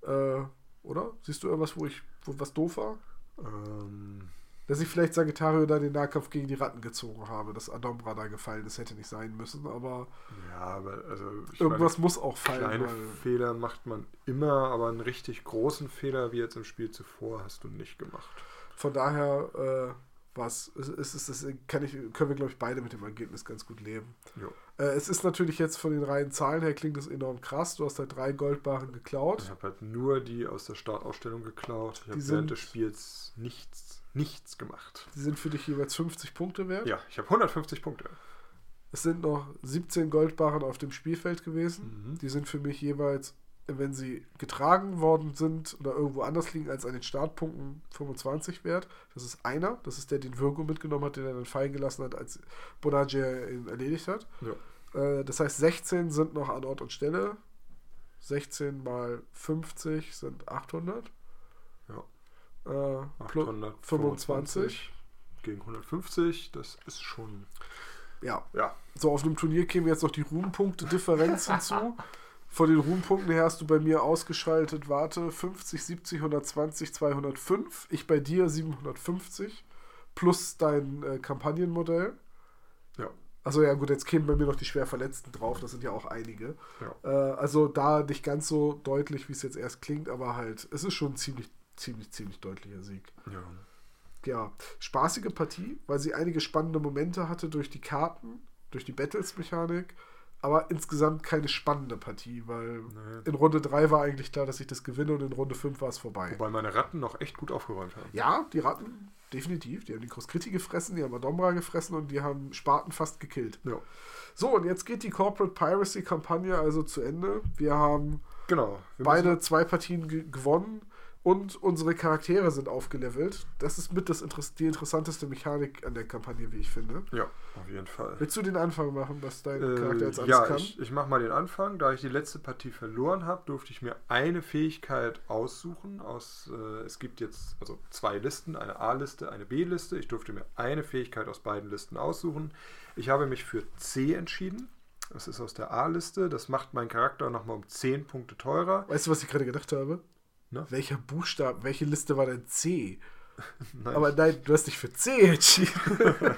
Äh, oder? Siehst du irgendwas, wo ich, wo was doof war? Ähm, Dass ich vielleicht Sagittario da den Nahkampf gegen die Ratten gezogen habe, dass Adombra da gefallen ist, hätte nicht sein müssen, aber ja, aber also irgendwas meine, muss auch fallen. kleine Fehler macht man immer, aber einen richtig großen Fehler wie jetzt im Spiel zuvor hast du nicht gemacht. von daher, äh, was, es ist, es ist, kann ich, können wir, glaube ich, beide mit dem Ergebnis ganz gut leben. Äh, es ist natürlich jetzt von den reinen Zahlen her klingt das enorm krass. Du hast halt drei Goldbarren geklaut. Ich habe halt nur die aus der Startausstellung geklaut. Ich habe sind- während des Spiels nichts, nichts gemacht. Die sind für dich jeweils 50 Punkte wert. Ja, ich habe 150 Punkte. Es sind noch 17 Goldbarren auf dem Spielfeld gewesen. Mhm. Die sind für mich jeweils, wenn sie getragen worden sind oder irgendwo anders liegen als an den Startpunkten 25 wert. Das ist einer. Das ist der, den Virgo mitgenommen hat, den er dann fallen gelassen hat, als Bonagia ihn erledigt hat. Ja. Äh, das heißt, 16 sind noch an Ort und Stelle. 16 mal 50 sind 800. Ja. Äh, plus 825 gegen 150, das ist schon. ja, Ja, So, auf einem Turnier käme jetzt noch die Ruhmpunkte-Differenz [LAUGHS] hinzu. Von den Ruhmpunkten her hast du bei mir ausgeschaltet, warte, 50, 70, 120, 205. Ich bei dir 750. Plus dein äh, Kampagnenmodell. ja, Also ja gut, jetzt kämen bei mir noch die schwer Verletzten drauf, das sind ja auch einige. ja. Äh, also da nicht ganz so deutlich, wie es jetzt erst klingt, aber halt, es ist schon ein ziemlich, ziemlich, ziemlich deutlicher Sieg ja. ja, spaßige Partie, weil sie einige spannende Momente hatte durch die Karten, durch die Battles-Mechanik, aber insgesamt keine spannende Partie, weil Nee. in Runde 3 war eigentlich klar, dass ich das gewinne und in Runde 5 war es vorbei. Wobei meine Ratten noch echt gut aufgeräumt haben. Ja, die Ratten, definitiv. Die haben die Kroskriti gefressen, die haben Adombra gefressen und die haben Spaten fast gekillt. Ja. So, und jetzt geht die Corporate Piracy-Kampagne also zu Ende. Wir haben Genau. Wir beide zwei Partien ge gewonnen und unsere Charaktere sind aufgelevelt. Das ist mit das Interess die interessanteste Mechanik an der Kampagne, wie ich finde. Ja, auf jeden Fall. Willst du den Anfang machen, was dein Charakter jetzt Äh, alles ja, kann? ich, ich mache mal den Anfang. Da ich die letzte Partie verloren habe, durfte ich mir eine Fähigkeit aussuchen. Aus, äh, es gibt jetzt also zwei Listen, eine A-Liste, eine B-Liste. Ich durfte mir eine Fähigkeit aus beiden Listen aussuchen. Ich habe mich für C entschieden. Das ist aus der A-Liste. Das macht meinen Charakter nochmal um 10 Punkte teurer. Weißt du, was ich gerade gedacht habe? Ne? Welcher Buchstabe, welche Liste war denn C? [LAUGHS] Nein, Aber nein, du hast dich für C entschieden. [LAUGHS]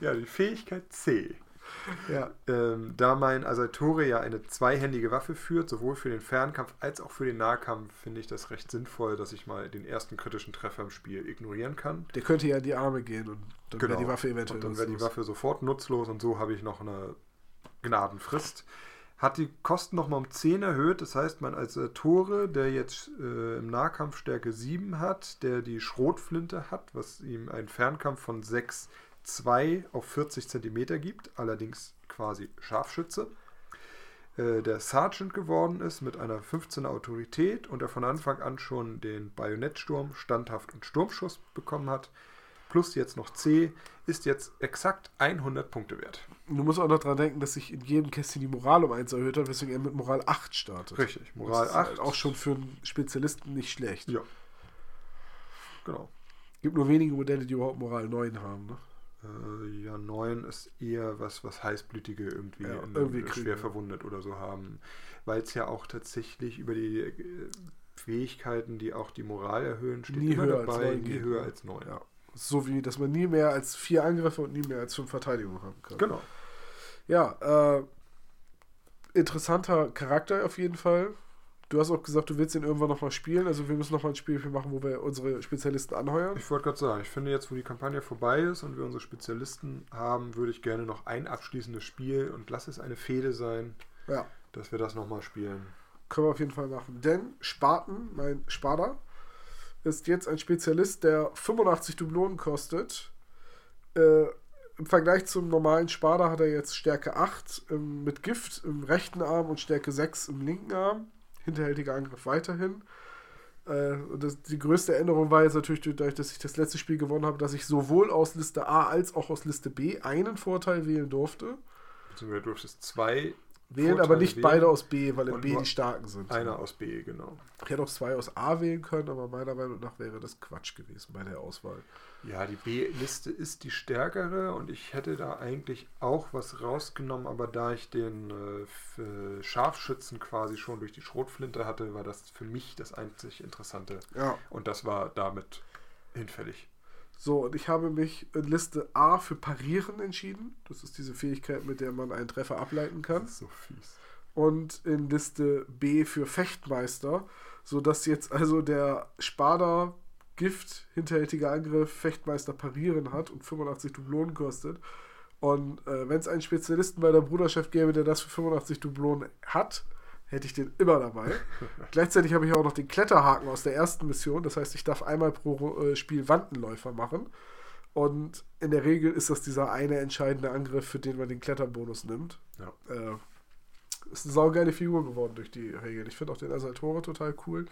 ja, die Fähigkeit C. ja. Ähm, da mein Asaltore ja eine zweihändige Waffe führt, sowohl für den Fernkampf als auch für den Nahkampf, finde ich das recht sinnvoll, dass ich mal den ersten kritischen Treffer im Spiel ignorieren kann. Der könnte ja in die Arme gehen und dann wäre die Waffe eventuell Genau. Und dann wäre die. Waffe sofort nutzlos und so habe ich noch eine Gnadenfrist. Hat die Kosten nochmal um 10 erhöht, das heißt, mein Asaltore, der jetzt äh, im Nahkampf Stärke 7 hat, der die Schrotflinte hat, was ihm einen Fernkampf von 6 2 auf 40 cm gibt, allerdings quasi Scharfschütze. Äh, der Sergeant geworden ist mit einer 15er Autorität und der von Anfang an schon den Bajonettsturm, Standhaft und Sturmschuss bekommen hat, plus jetzt noch C, ist jetzt exakt 100 Punkte wert. Du musst auch noch dran denken, dass sich in jedem Kästchen die Moral um 1 erhöht hat, weswegen er mit Moral 8 startet. Richtig, Moral das ist halt 8. auch schon für einen Spezialisten nicht schlecht. Ja. Genau. gibt nur wenige Modelle, die überhaupt Moral 9 haben. Ne? Äh, ja, 9 ist eher was, was Heißblütige irgendwie, Ja, irgendwie schwer kriegen. verwundet oder so haben. Weil es ja auch tatsächlich über die äh, Fähigkeiten, die auch die Moral erhöhen, steht Nie immer höher als dabei, neun nie geht, höher ne? als 9. Ja. So wie, dass man nie mehr als vier Angriffe und nie mehr als fünf Verteidigungen haben kann. Genau. Ja, äh, interessanter Charakter auf jeden Fall. Du hast auch gesagt, du willst ihn irgendwann nochmal spielen. Also wir müssen nochmal ein Spiel machen, wo wir unsere Spezialisten anheuern. Ich wollte gerade sagen, ich finde jetzt, wo die Kampagne vorbei ist und wir unsere Spezialisten haben, würde ich gerne noch ein abschließendes Spiel und lass es eine Fehde sein, Ja, dass wir das nochmal spielen. können wir auf jeden Fall machen. Denn Spaten, mein Sparda, ist jetzt ein Spezialist, der 85 Dublonen kostet. Äh, Im Vergleich zum normalen Sparda hat er jetzt Stärke 8 ähm, mit Gift im rechten Arm und Stärke 6 im linken Arm. Hinterhältiger Angriff weiterhin. Äh, und das, die größte Änderung war jetzt natürlich dadurch, dass ich das letzte Spiel gewonnen habe, dass ich sowohl aus Liste A als auch aus Liste B einen Vorteil wählen durfte. Beziehungsweise du durftest zwei wählen, Vorteile aber nicht wählen. beide aus B, weil in B die Starken sind. Einer aus B, genau. Ich hätte auch zwei aus A wählen können, aber meiner Meinung nach wäre das Quatsch gewesen bei der Auswahl. Ja, die B-Liste ist die stärkere und ich hätte da eigentlich auch was rausgenommen, aber da ich den äh, äh, Scharfschützen quasi schon durch die Schrotflinte hatte, war das für mich das einzig Interessante. Ja. Und das war damit hinfällig. So, und ich habe mich in Liste A für Parieren entschieden. Das ist diese Fähigkeit, mit der man einen Treffer ableiten kann. Das ist so fies. Und in Liste B für Fechtmeister, sodass jetzt also der Spada Gift, hinterhältiger Angriff, Fechtmeister parieren hat und 85 Dublonen kostet. Und äh, wenn es einen Spezialisten bei der Bruderschaft gäbe, der das für 85 Dublonen hat, hätte ich den immer dabei. [LAUGHS] Gleichzeitig habe ich auch noch den Kletterhaken aus der ersten Mission. Das heißt, ich darf einmal pro äh, Spiel Wandenläufer machen. Und in der Regel ist das dieser eine entscheidende Angriff, für den man den Kletterbonus nimmt. Ja. Äh, ist eine saugeile Figur geworden durch die Regeln. Ich finde auch den Asaltore total cool.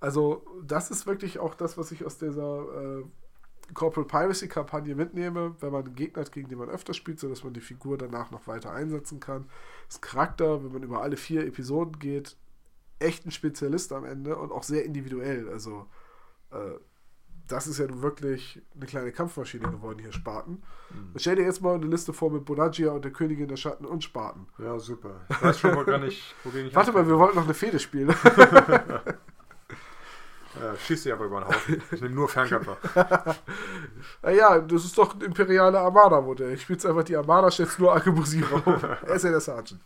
Also, das ist wirklich auch das, was ich aus dieser äh, Corporal Piracy Kampagne mitnehme, wenn man einen Gegner hat, gegen den man öfter spielt, sodass man die Figur danach noch weiter einsetzen kann. Das Charakter, wenn man über alle vier Episoden geht, echt ein Spezialist am Ende und auch sehr individuell. Also, äh, das ist ja nun wirklich eine kleine Kampfmaschine geworden hier, Spaten. Mhm. Stell dir jetzt mal eine Liste vor mit Bonagia und der Königin der Schatten und Spaten. Ja, super. Ich weiß schon mal gar nicht, wogegen ich [LAUGHS] Warte mal, wir wollten noch eine Fehde spielen. [LAUGHS] Ja, schieß sie aber über den Haufen. Ich nehme nur Fernkämpfer. [LAUGHS] naja, das ist doch ein imperiale Armada-Modell. Ich spiele jetzt einfach die Armada, stellst nur Arkebusier auf. [LAUGHS] Er ist ja der Sergeant.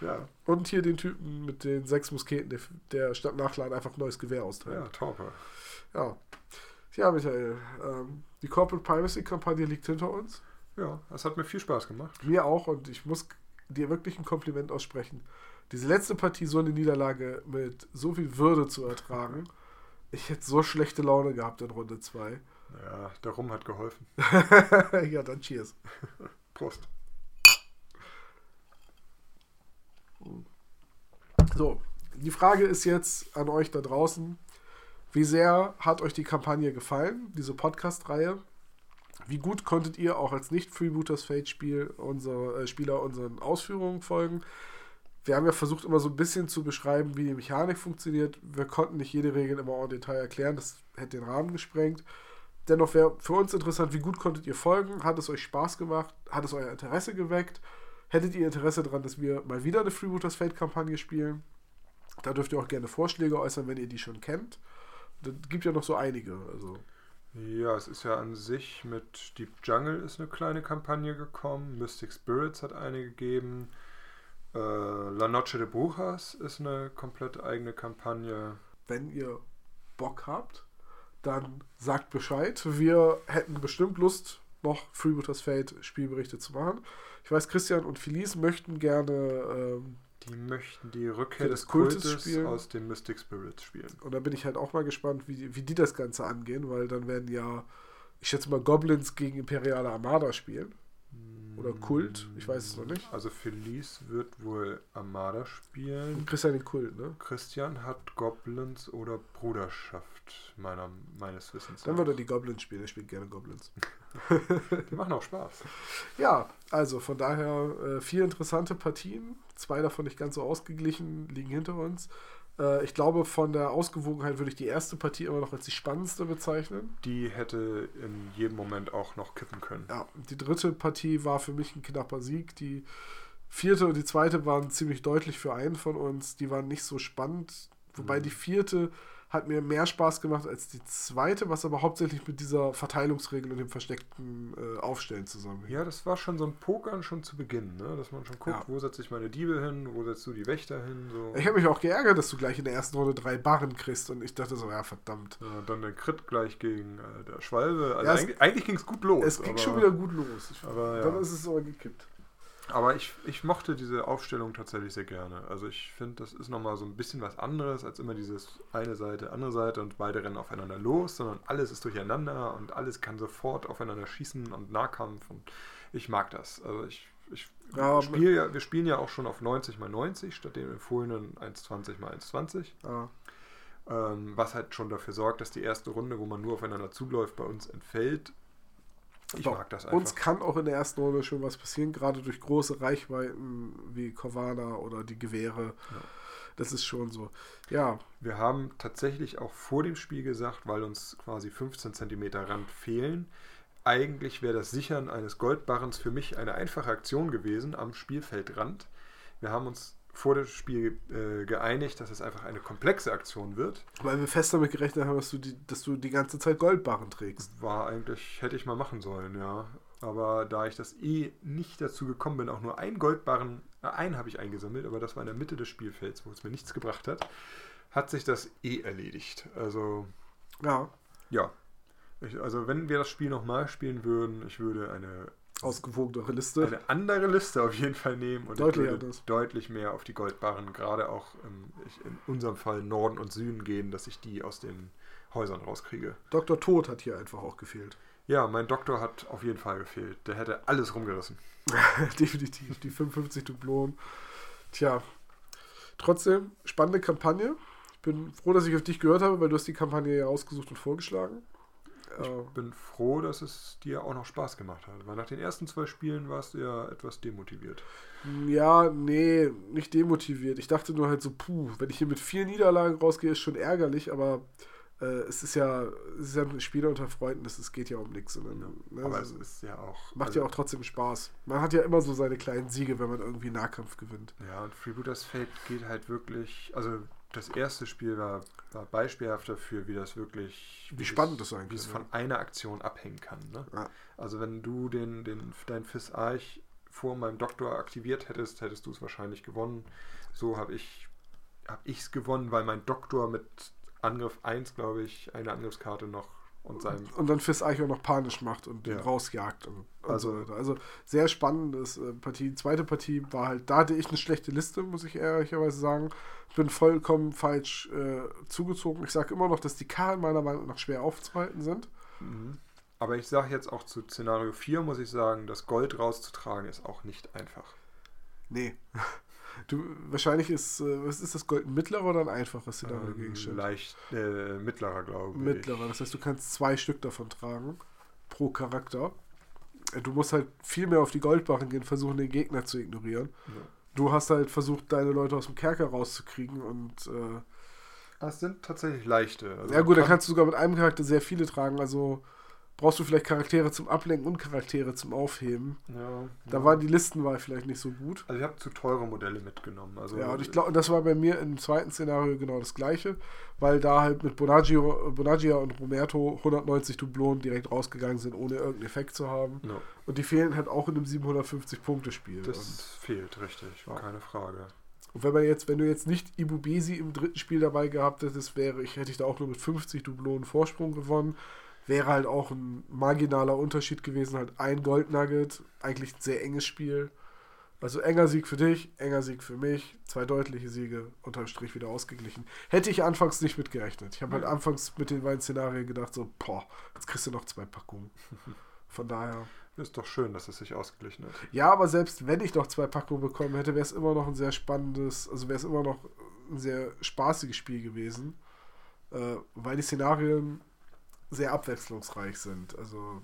Ja, Und hier den Typen mit den sechs Musketen, der, der statt Nachladen einfach ein neues Gewehr ja, austeilt. Tauper. Ja. Ja, Michael, ähm, die Corporate Piracy-Kampagne liegt hinter uns. Ja, das hat mir viel Spaß gemacht. Mir auch und ich muss dir wirklich ein Kompliment aussprechen. Diese letzte Partie, so eine Niederlage mit so viel Würde zu ertragen. [LAUGHS] Ich hätte so schlechte Laune gehabt in Runde 2. Ja, der Rum hat geholfen. [LAUGHS] ja, dann cheers. [LAUGHS] Prost. So, die Frage ist jetzt an euch da draußen. Wie sehr hat euch die Kampagne gefallen, diese Podcast-Reihe? Wie gut konntet ihr auch als Nicht-Freebooters Fate-Spiel unsere, äh, Spieler unseren Ausführungen folgen? Wir haben ja versucht, immer so ein bisschen zu beschreiben, wie die Mechanik funktioniert. Wir konnten nicht jede Regel immer en Detail erklären, das hätte den Rahmen gesprengt. Dennoch wäre für uns interessant, wie gut konntet ihr folgen? Hat es euch Spaß gemacht? Hat es euer Interesse geweckt? Hättet ihr Interesse daran, dass wir mal wieder eine Freebooters Fate-Kampagne spielen? Da dürft ihr auch gerne Vorschläge äußern, wenn ihr die schon kennt. Da gibt ja noch so einige. Also, Ja, es ist ja an sich mit Deep Jungle ist eine kleine Kampagne gekommen. Mystic Spirits hat eine gegeben. Äh, La Noche de Brujas ist eine komplett eigene Kampagne. wenn ihr Bock habt, dann sagt Bescheid. Wir hätten bestimmt Lust, noch Freebooters Fate Spielberichte zu machen. Ich weiß, Christian und Felice möchten gerne ähm, Die möchten die Rückkehr des Kultes Kultes spielen. aus dem Mystic Spirits spielen. Und da bin ich halt auch mal gespannt, wie, wie die das Ganze angehen, weil dann werden ja, ich schätze mal, Goblins gegen Imperiale Armada spielen. Oder Kult, ich weiß es noch nicht. Also Felice wird wohl Armada spielen. Christian den Kult, ne? Christian hat Goblins oder Bruderschaft, meiner, meines Wissens. Dann wird er die Goblins spielen, er spielt gerne Goblins. [LAUGHS] Die machen auch Spaß. Ja, also von daher äh, vier interessante Partien. Zwei davon nicht ganz so ausgeglichen, liegen hinter uns. Äh, ich glaube, von der Ausgewogenheit würde ich die erste Partie immer noch als die spannendste bezeichnen. Die hätte in jedem Moment auch noch kippen können. Ja, die dritte Partie war für mich ein knapper Sieg. Die vierte und die zweite waren ziemlich deutlich für einen von uns. Die waren nicht so spannend. Wobei Mhm. die vierte hat mir mehr Spaß gemacht als die zweite, was aber hauptsächlich mit dieser Verteilungsregel und dem versteckten äh, Aufstellen zusammenhängt. Ja, das war schon so ein Pokern schon zu Beginn, ne? dass man schon guckt, Ja. wo setze ich meine Diebe hin, wo setzt du die Wächter hin. So. Ich habe mich auch geärgert, dass du gleich in der ersten Runde drei Barren kriegst und ich dachte so, ja, verdammt. Ja, dann der Crit gleich gegen äh, der Schwalbe. Also Ja, eigentlich, eigentlich ging es gut los. es ging aber, schon wieder gut los. Aber ja. Dann ist es aber gekippt. Aber ich, ich mochte diese Aufstellung tatsächlich sehr gerne. Also ich finde, das ist nochmal so ein bisschen was anderes als immer dieses eine Seite, andere Seite und beide rennen aufeinander los, sondern alles ist durcheinander und alles kann sofort aufeinander schießen und Nahkampf und ich mag das. Also ich, ich Ja, spiel ja, wir spielen ja auch schon auf 90 x 90 statt dem empfohlenen 1,20 x 1,20. Ja. Ähm, was halt schon dafür sorgt, dass die erste Runde, wo man nur aufeinander zuläuft, bei uns entfällt. Ich mag das einfach. Uns kann auch in der ersten Runde schon was passieren, gerade durch große Reichweiten wie Kovana oder die Gewehre. Ja. Das ist schon so. Ja. Wir haben tatsächlich auch vor dem Spiel gesagt, weil uns quasi 15 cm Rand fehlen, eigentlich wäre das Sichern eines Goldbarrens für mich eine einfache Aktion gewesen am Spielfeldrand. Wir haben uns vor dem Spiel äh, geeinigt, dass es einfach eine komplexe Aktion wird. Weil wir fest damit gerechnet haben, dass du die, dass du die ganze Zeit Goldbarren trägst. War eigentlich, hätte ich mal machen sollen, ja. Aber da ich das eh nicht dazu gekommen bin, auch nur ein Goldbarren, äh, einen habe ich eingesammelt, aber das war in der Mitte des Spielfelds, wo es mir nichts gebracht hat, hat sich das eh erledigt. Also. Ja. Ja. Ich, also, wenn wir das Spiel nochmal spielen würden, ich würde eine ausgewogenere Liste. Eine andere Liste auf jeden Fall nehmen und deutlich, deutlich mehr auf die Goldbarren, gerade auch ähm, in unserem Fall Norden und Süden gehen, dass ich die aus den Häusern rauskriege. Dr. Tod hat hier einfach auch gefehlt. Ja, mein Doktor hat auf jeden Fall gefehlt. Der hätte alles rumgerissen. [LAUGHS] Definitiv, die 55 Dublonen. Tja, trotzdem, spannende Kampagne. Ich bin froh, dass ich auf dich gehört habe, weil du hast die Kampagne ja ausgesucht und vorgeschlagen. Ich bin froh, dass es dir auch noch Spaß gemacht hat, weil nach den ersten zwei Spielen warst du ja etwas demotiviert. Ja, nee, nicht demotiviert. Ich dachte nur halt so, puh, wenn ich hier mit vier Niederlagen rausgehe, ist schon ärgerlich, aber äh, es ist ja, es ist ja ein Spiel unter Freunden, es geht ja um nichts. Ne, aber es ist ja auch. Macht also, ja auch trotzdem Spaß. Man hat ja immer so seine kleinen Siege, wenn man irgendwie Nahkampf gewinnt. Ja, und Freebooters Fate geht halt wirklich, also das erste Spiel war, war beispielhaft dafür, wie das wirklich. Wie, wie spannend das eigentlich Wie es von einer Aktion abhängen kann. Ne? Ja. Also, wenn du den, den, dein Fizz Arch vor meinem Doktor aktiviert hättest, hättest du es wahrscheinlich gewonnen. So habe ich es gewonnen, weil mein Doktor mit Angriff 1, glaube ich, eine Angriffskarte noch und, sein und dann fürs Eichhorn noch panisch macht und den rausjagt und, und also, so weiter. Also sehr spannendes äh, Partie. Zweite Partie war halt, da hatte ich eine schlechte Liste, muss ich ehrlicherweise sagen. Ich bin vollkommen falsch äh, zugezogen. Ich sage immer noch, dass die Karten meiner Meinung nach schwer aufzuhalten sind. Mhm. Aber ich sage jetzt auch zu Szenario 4, muss ich sagen, das Gold rauszutragen ist auch nicht einfach. Nee. Du, wahrscheinlich ist, äh, was ist das Gold, ein mittlerer oder ein einfaches Szenario-Gegenstand? Ähm, leicht äh, mittlerer, glaube ich. Mittlerer, das heißt, du kannst zwei Stück davon tragen, pro Charakter. Äh, du musst halt viel mehr auf die Goldbarren gehen, versuchen, den Gegner zu ignorieren. Ja. Du hast halt versucht, deine Leute aus dem Kerker rauszukriegen und. Äh, das sind tatsächlich leichte. Also ja, gut, dann kannst du sogar mit einem Charakter sehr viele tragen. Also brauchst du vielleicht Charaktere zum Ablenken und Charaktere zum Aufheben. Ja, da ja. war die Listenwahl vielleicht nicht so gut. Also ich habe zu teure Modelle mitgenommen. Also ja, und ich glaube, das war bei mir im zweiten Szenario genau das gleiche, weil da halt mit Bonaggio, Bonaggia und Romerto 190 Dublonen direkt rausgegangen sind, ohne irgendeinen Effekt zu haben. No. Und die fehlen halt auch in einem 750-Punkte-Spiel. Das und fehlt, richtig, ja. keine Frage. Und wenn man jetzt, wenn du jetzt nicht Ibubesi im dritten Spiel dabei gehabt hättest, wäre ich, hätte ich da auch nur mit 50 Dublonen Vorsprung gewonnen wäre halt auch ein marginaler Unterschied gewesen. Halt ein Goldnugget, eigentlich ein sehr enges Spiel. Also enger Sieg für dich, enger Sieg für mich, zwei deutliche Siege, unterm Strich wieder ausgeglichen. Hätte ich anfangs nicht mitgerechnet. Ich habe halt anfangs mit den beiden Szenarien gedacht, so, boah, jetzt kriegst du noch zwei Packungen. [LAUGHS] Von daher. Ist doch schön, dass es sich ausgeglichen hat. Ja, aber selbst wenn ich noch zwei Packungen bekommen hätte, wäre es immer noch ein sehr spannendes, also wäre es immer noch ein sehr spaßiges Spiel gewesen. Äh, weil die Szenarien sehr abwechslungsreich sind. Also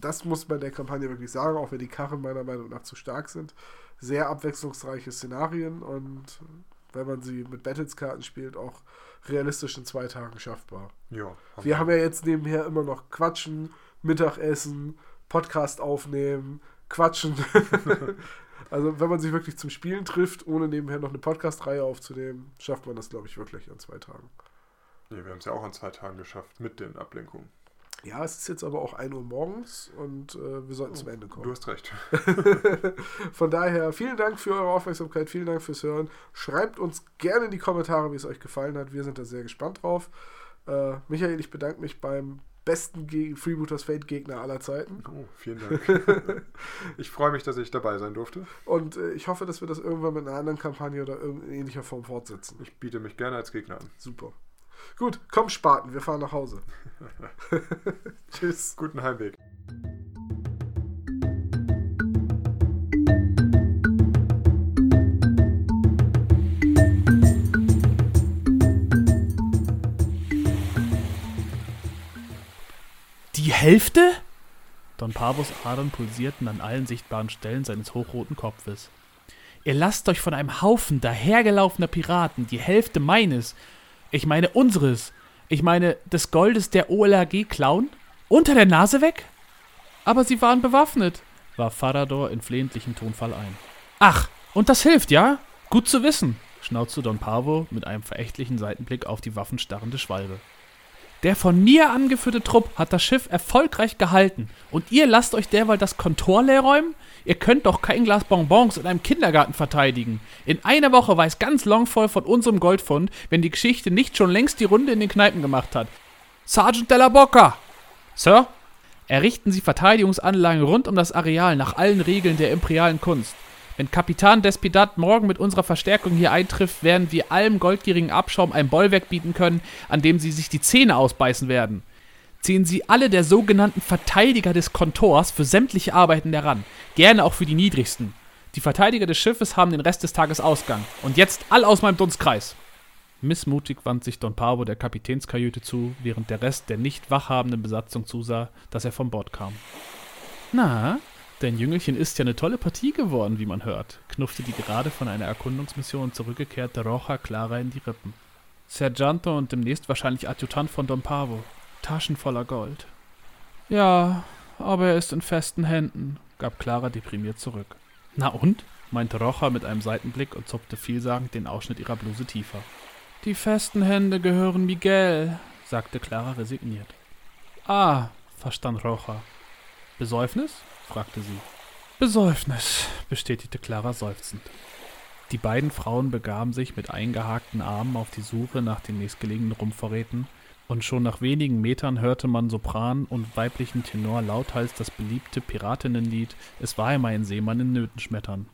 das muss man der Kampagne wirklich sagen, auch wenn die Karren meiner Meinung nach zu stark sind. Sehr abwechslungsreiche Szenarien und wenn man sie mit Battles-Karten spielt, auch realistisch in zwei Tagen schaffbar. Ja. Wir haben ja jetzt nebenher immer noch Quatschen, Mittagessen, Podcast aufnehmen, Quatschen. [LAUGHS] also wenn man sich wirklich zum Spielen trifft, ohne nebenher noch eine Podcast-Reihe aufzunehmen, schafft man das, glaube ich, wirklich an zwei Tagen. Nee, wir haben es ja auch an zwei Tagen geschafft mit den Ablenkungen. Ja, es ist jetzt aber auch 1 Uhr morgens und äh, wir sollten oh, zum Ende kommen. Du hast recht. [LAUGHS] Von daher, vielen Dank für eure Aufmerksamkeit, vielen Dank fürs Hören. Schreibt uns gerne in die Kommentare, wie es euch gefallen hat. Wir sind da sehr gespannt drauf. Äh, Michael, ich bedanke mich beim besten Ge Freebooters Fate Gegner aller Zeiten. Oh, vielen Dank. [LAUGHS] ich freue mich, dass ich dabei sein durfte. Und äh, ich hoffe, dass wir das irgendwann mit einer anderen Kampagne oder in ähnlicher Form fortsetzen. Ich biete mich gerne als Gegner an. Super. Gut, komm Spaten, wir fahren nach Hause. [LAUGHS] Tschüss. Guten Heimweg. Die Hälfte? Don Pavos Adern pulsierten an allen sichtbaren Stellen seines hochroten Kopfes. Ihr lasst euch von einem Haufen dahergelaufener Piraten, die Hälfte meines, ich meine unseres, ich meine des Goldes der OLAG klauen? Unter der Nase weg? Aber sie waren bewaffnet, warf Farador in flehentlichem Tonfall ein. Ach, und das hilft, ja? Gut zu wissen, schnauzte Don Pavo mit einem verächtlichen Seitenblick auf die waffenstarrende Schwalbe. Der von mir angeführte Trupp hat das Schiff erfolgreich gehalten. Und ihr lasst euch derweil das Kontor leer räumen? Ihr könnt doch kein Glas Bonbons in einem Kindergarten verteidigen. In einer Woche weiß ganz Longfall von unserem Goldfund, wenn die Geschichte nicht schon längst die Runde in den Kneipen gemacht hat. Sergeant Della Bocca! Sir? Errichten Sie Verteidigungsanlagen rund um das Areal nach allen Regeln der imperialen Kunst. Wenn Kapitan Despidat morgen mit unserer Verstärkung hier eintrifft, werden wir allem goldgierigen Abschaum ein Bollwerk bieten können, an dem sie sich die Zähne ausbeißen werden. Ziehen Sie alle der sogenannten Verteidiger des Kontors für sämtliche Arbeiten heran, gerne auch für die niedrigsten. Die Verteidiger des Schiffes haben den Rest des Tages Ausgang. Und jetzt all aus meinem Dunstkreis! Missmutig wandte sich Don Pavo der Kapitänskajüte zu, während der Rest der nicht wachhabenden Besatzung zusah, dass er von Bord kam. Na, Dein Jüngelchen ist ja eine tolle Partie geworden, wie man hört, knuffte die gerade von einer Erkundungsmission zurückgekehrte Rocha Clara in die Rippen. Sergianto und demnächst wahrscheinlich Adjutant von Don Pavo. Taschen voller Gold. Ja, aber er ist in festen Händen, gab Clara deprimiert zurück. Na und? meinte Rocha mit einem Seitenblick und zupfte vielsagend den Ausschnitt ihrer Bluse tiefer. Die festen Hände gehören Miguel, sagte Clara resigniert. Ah, verstand Rocha. Besäufnis? fragte sie. Besäufnis, bestätigte Clara seufzend. Die beiden Frauen begaben sich mit eingehakten Armen auf die Suche nach den nächstgelegenen Rumvorräten, und schon nach wenigen Metern hörte man Sopran und weiblichen Tenor lauthals das beliebte Piratinnenlied Es war einmal ein Seemann in Nöten schmettern.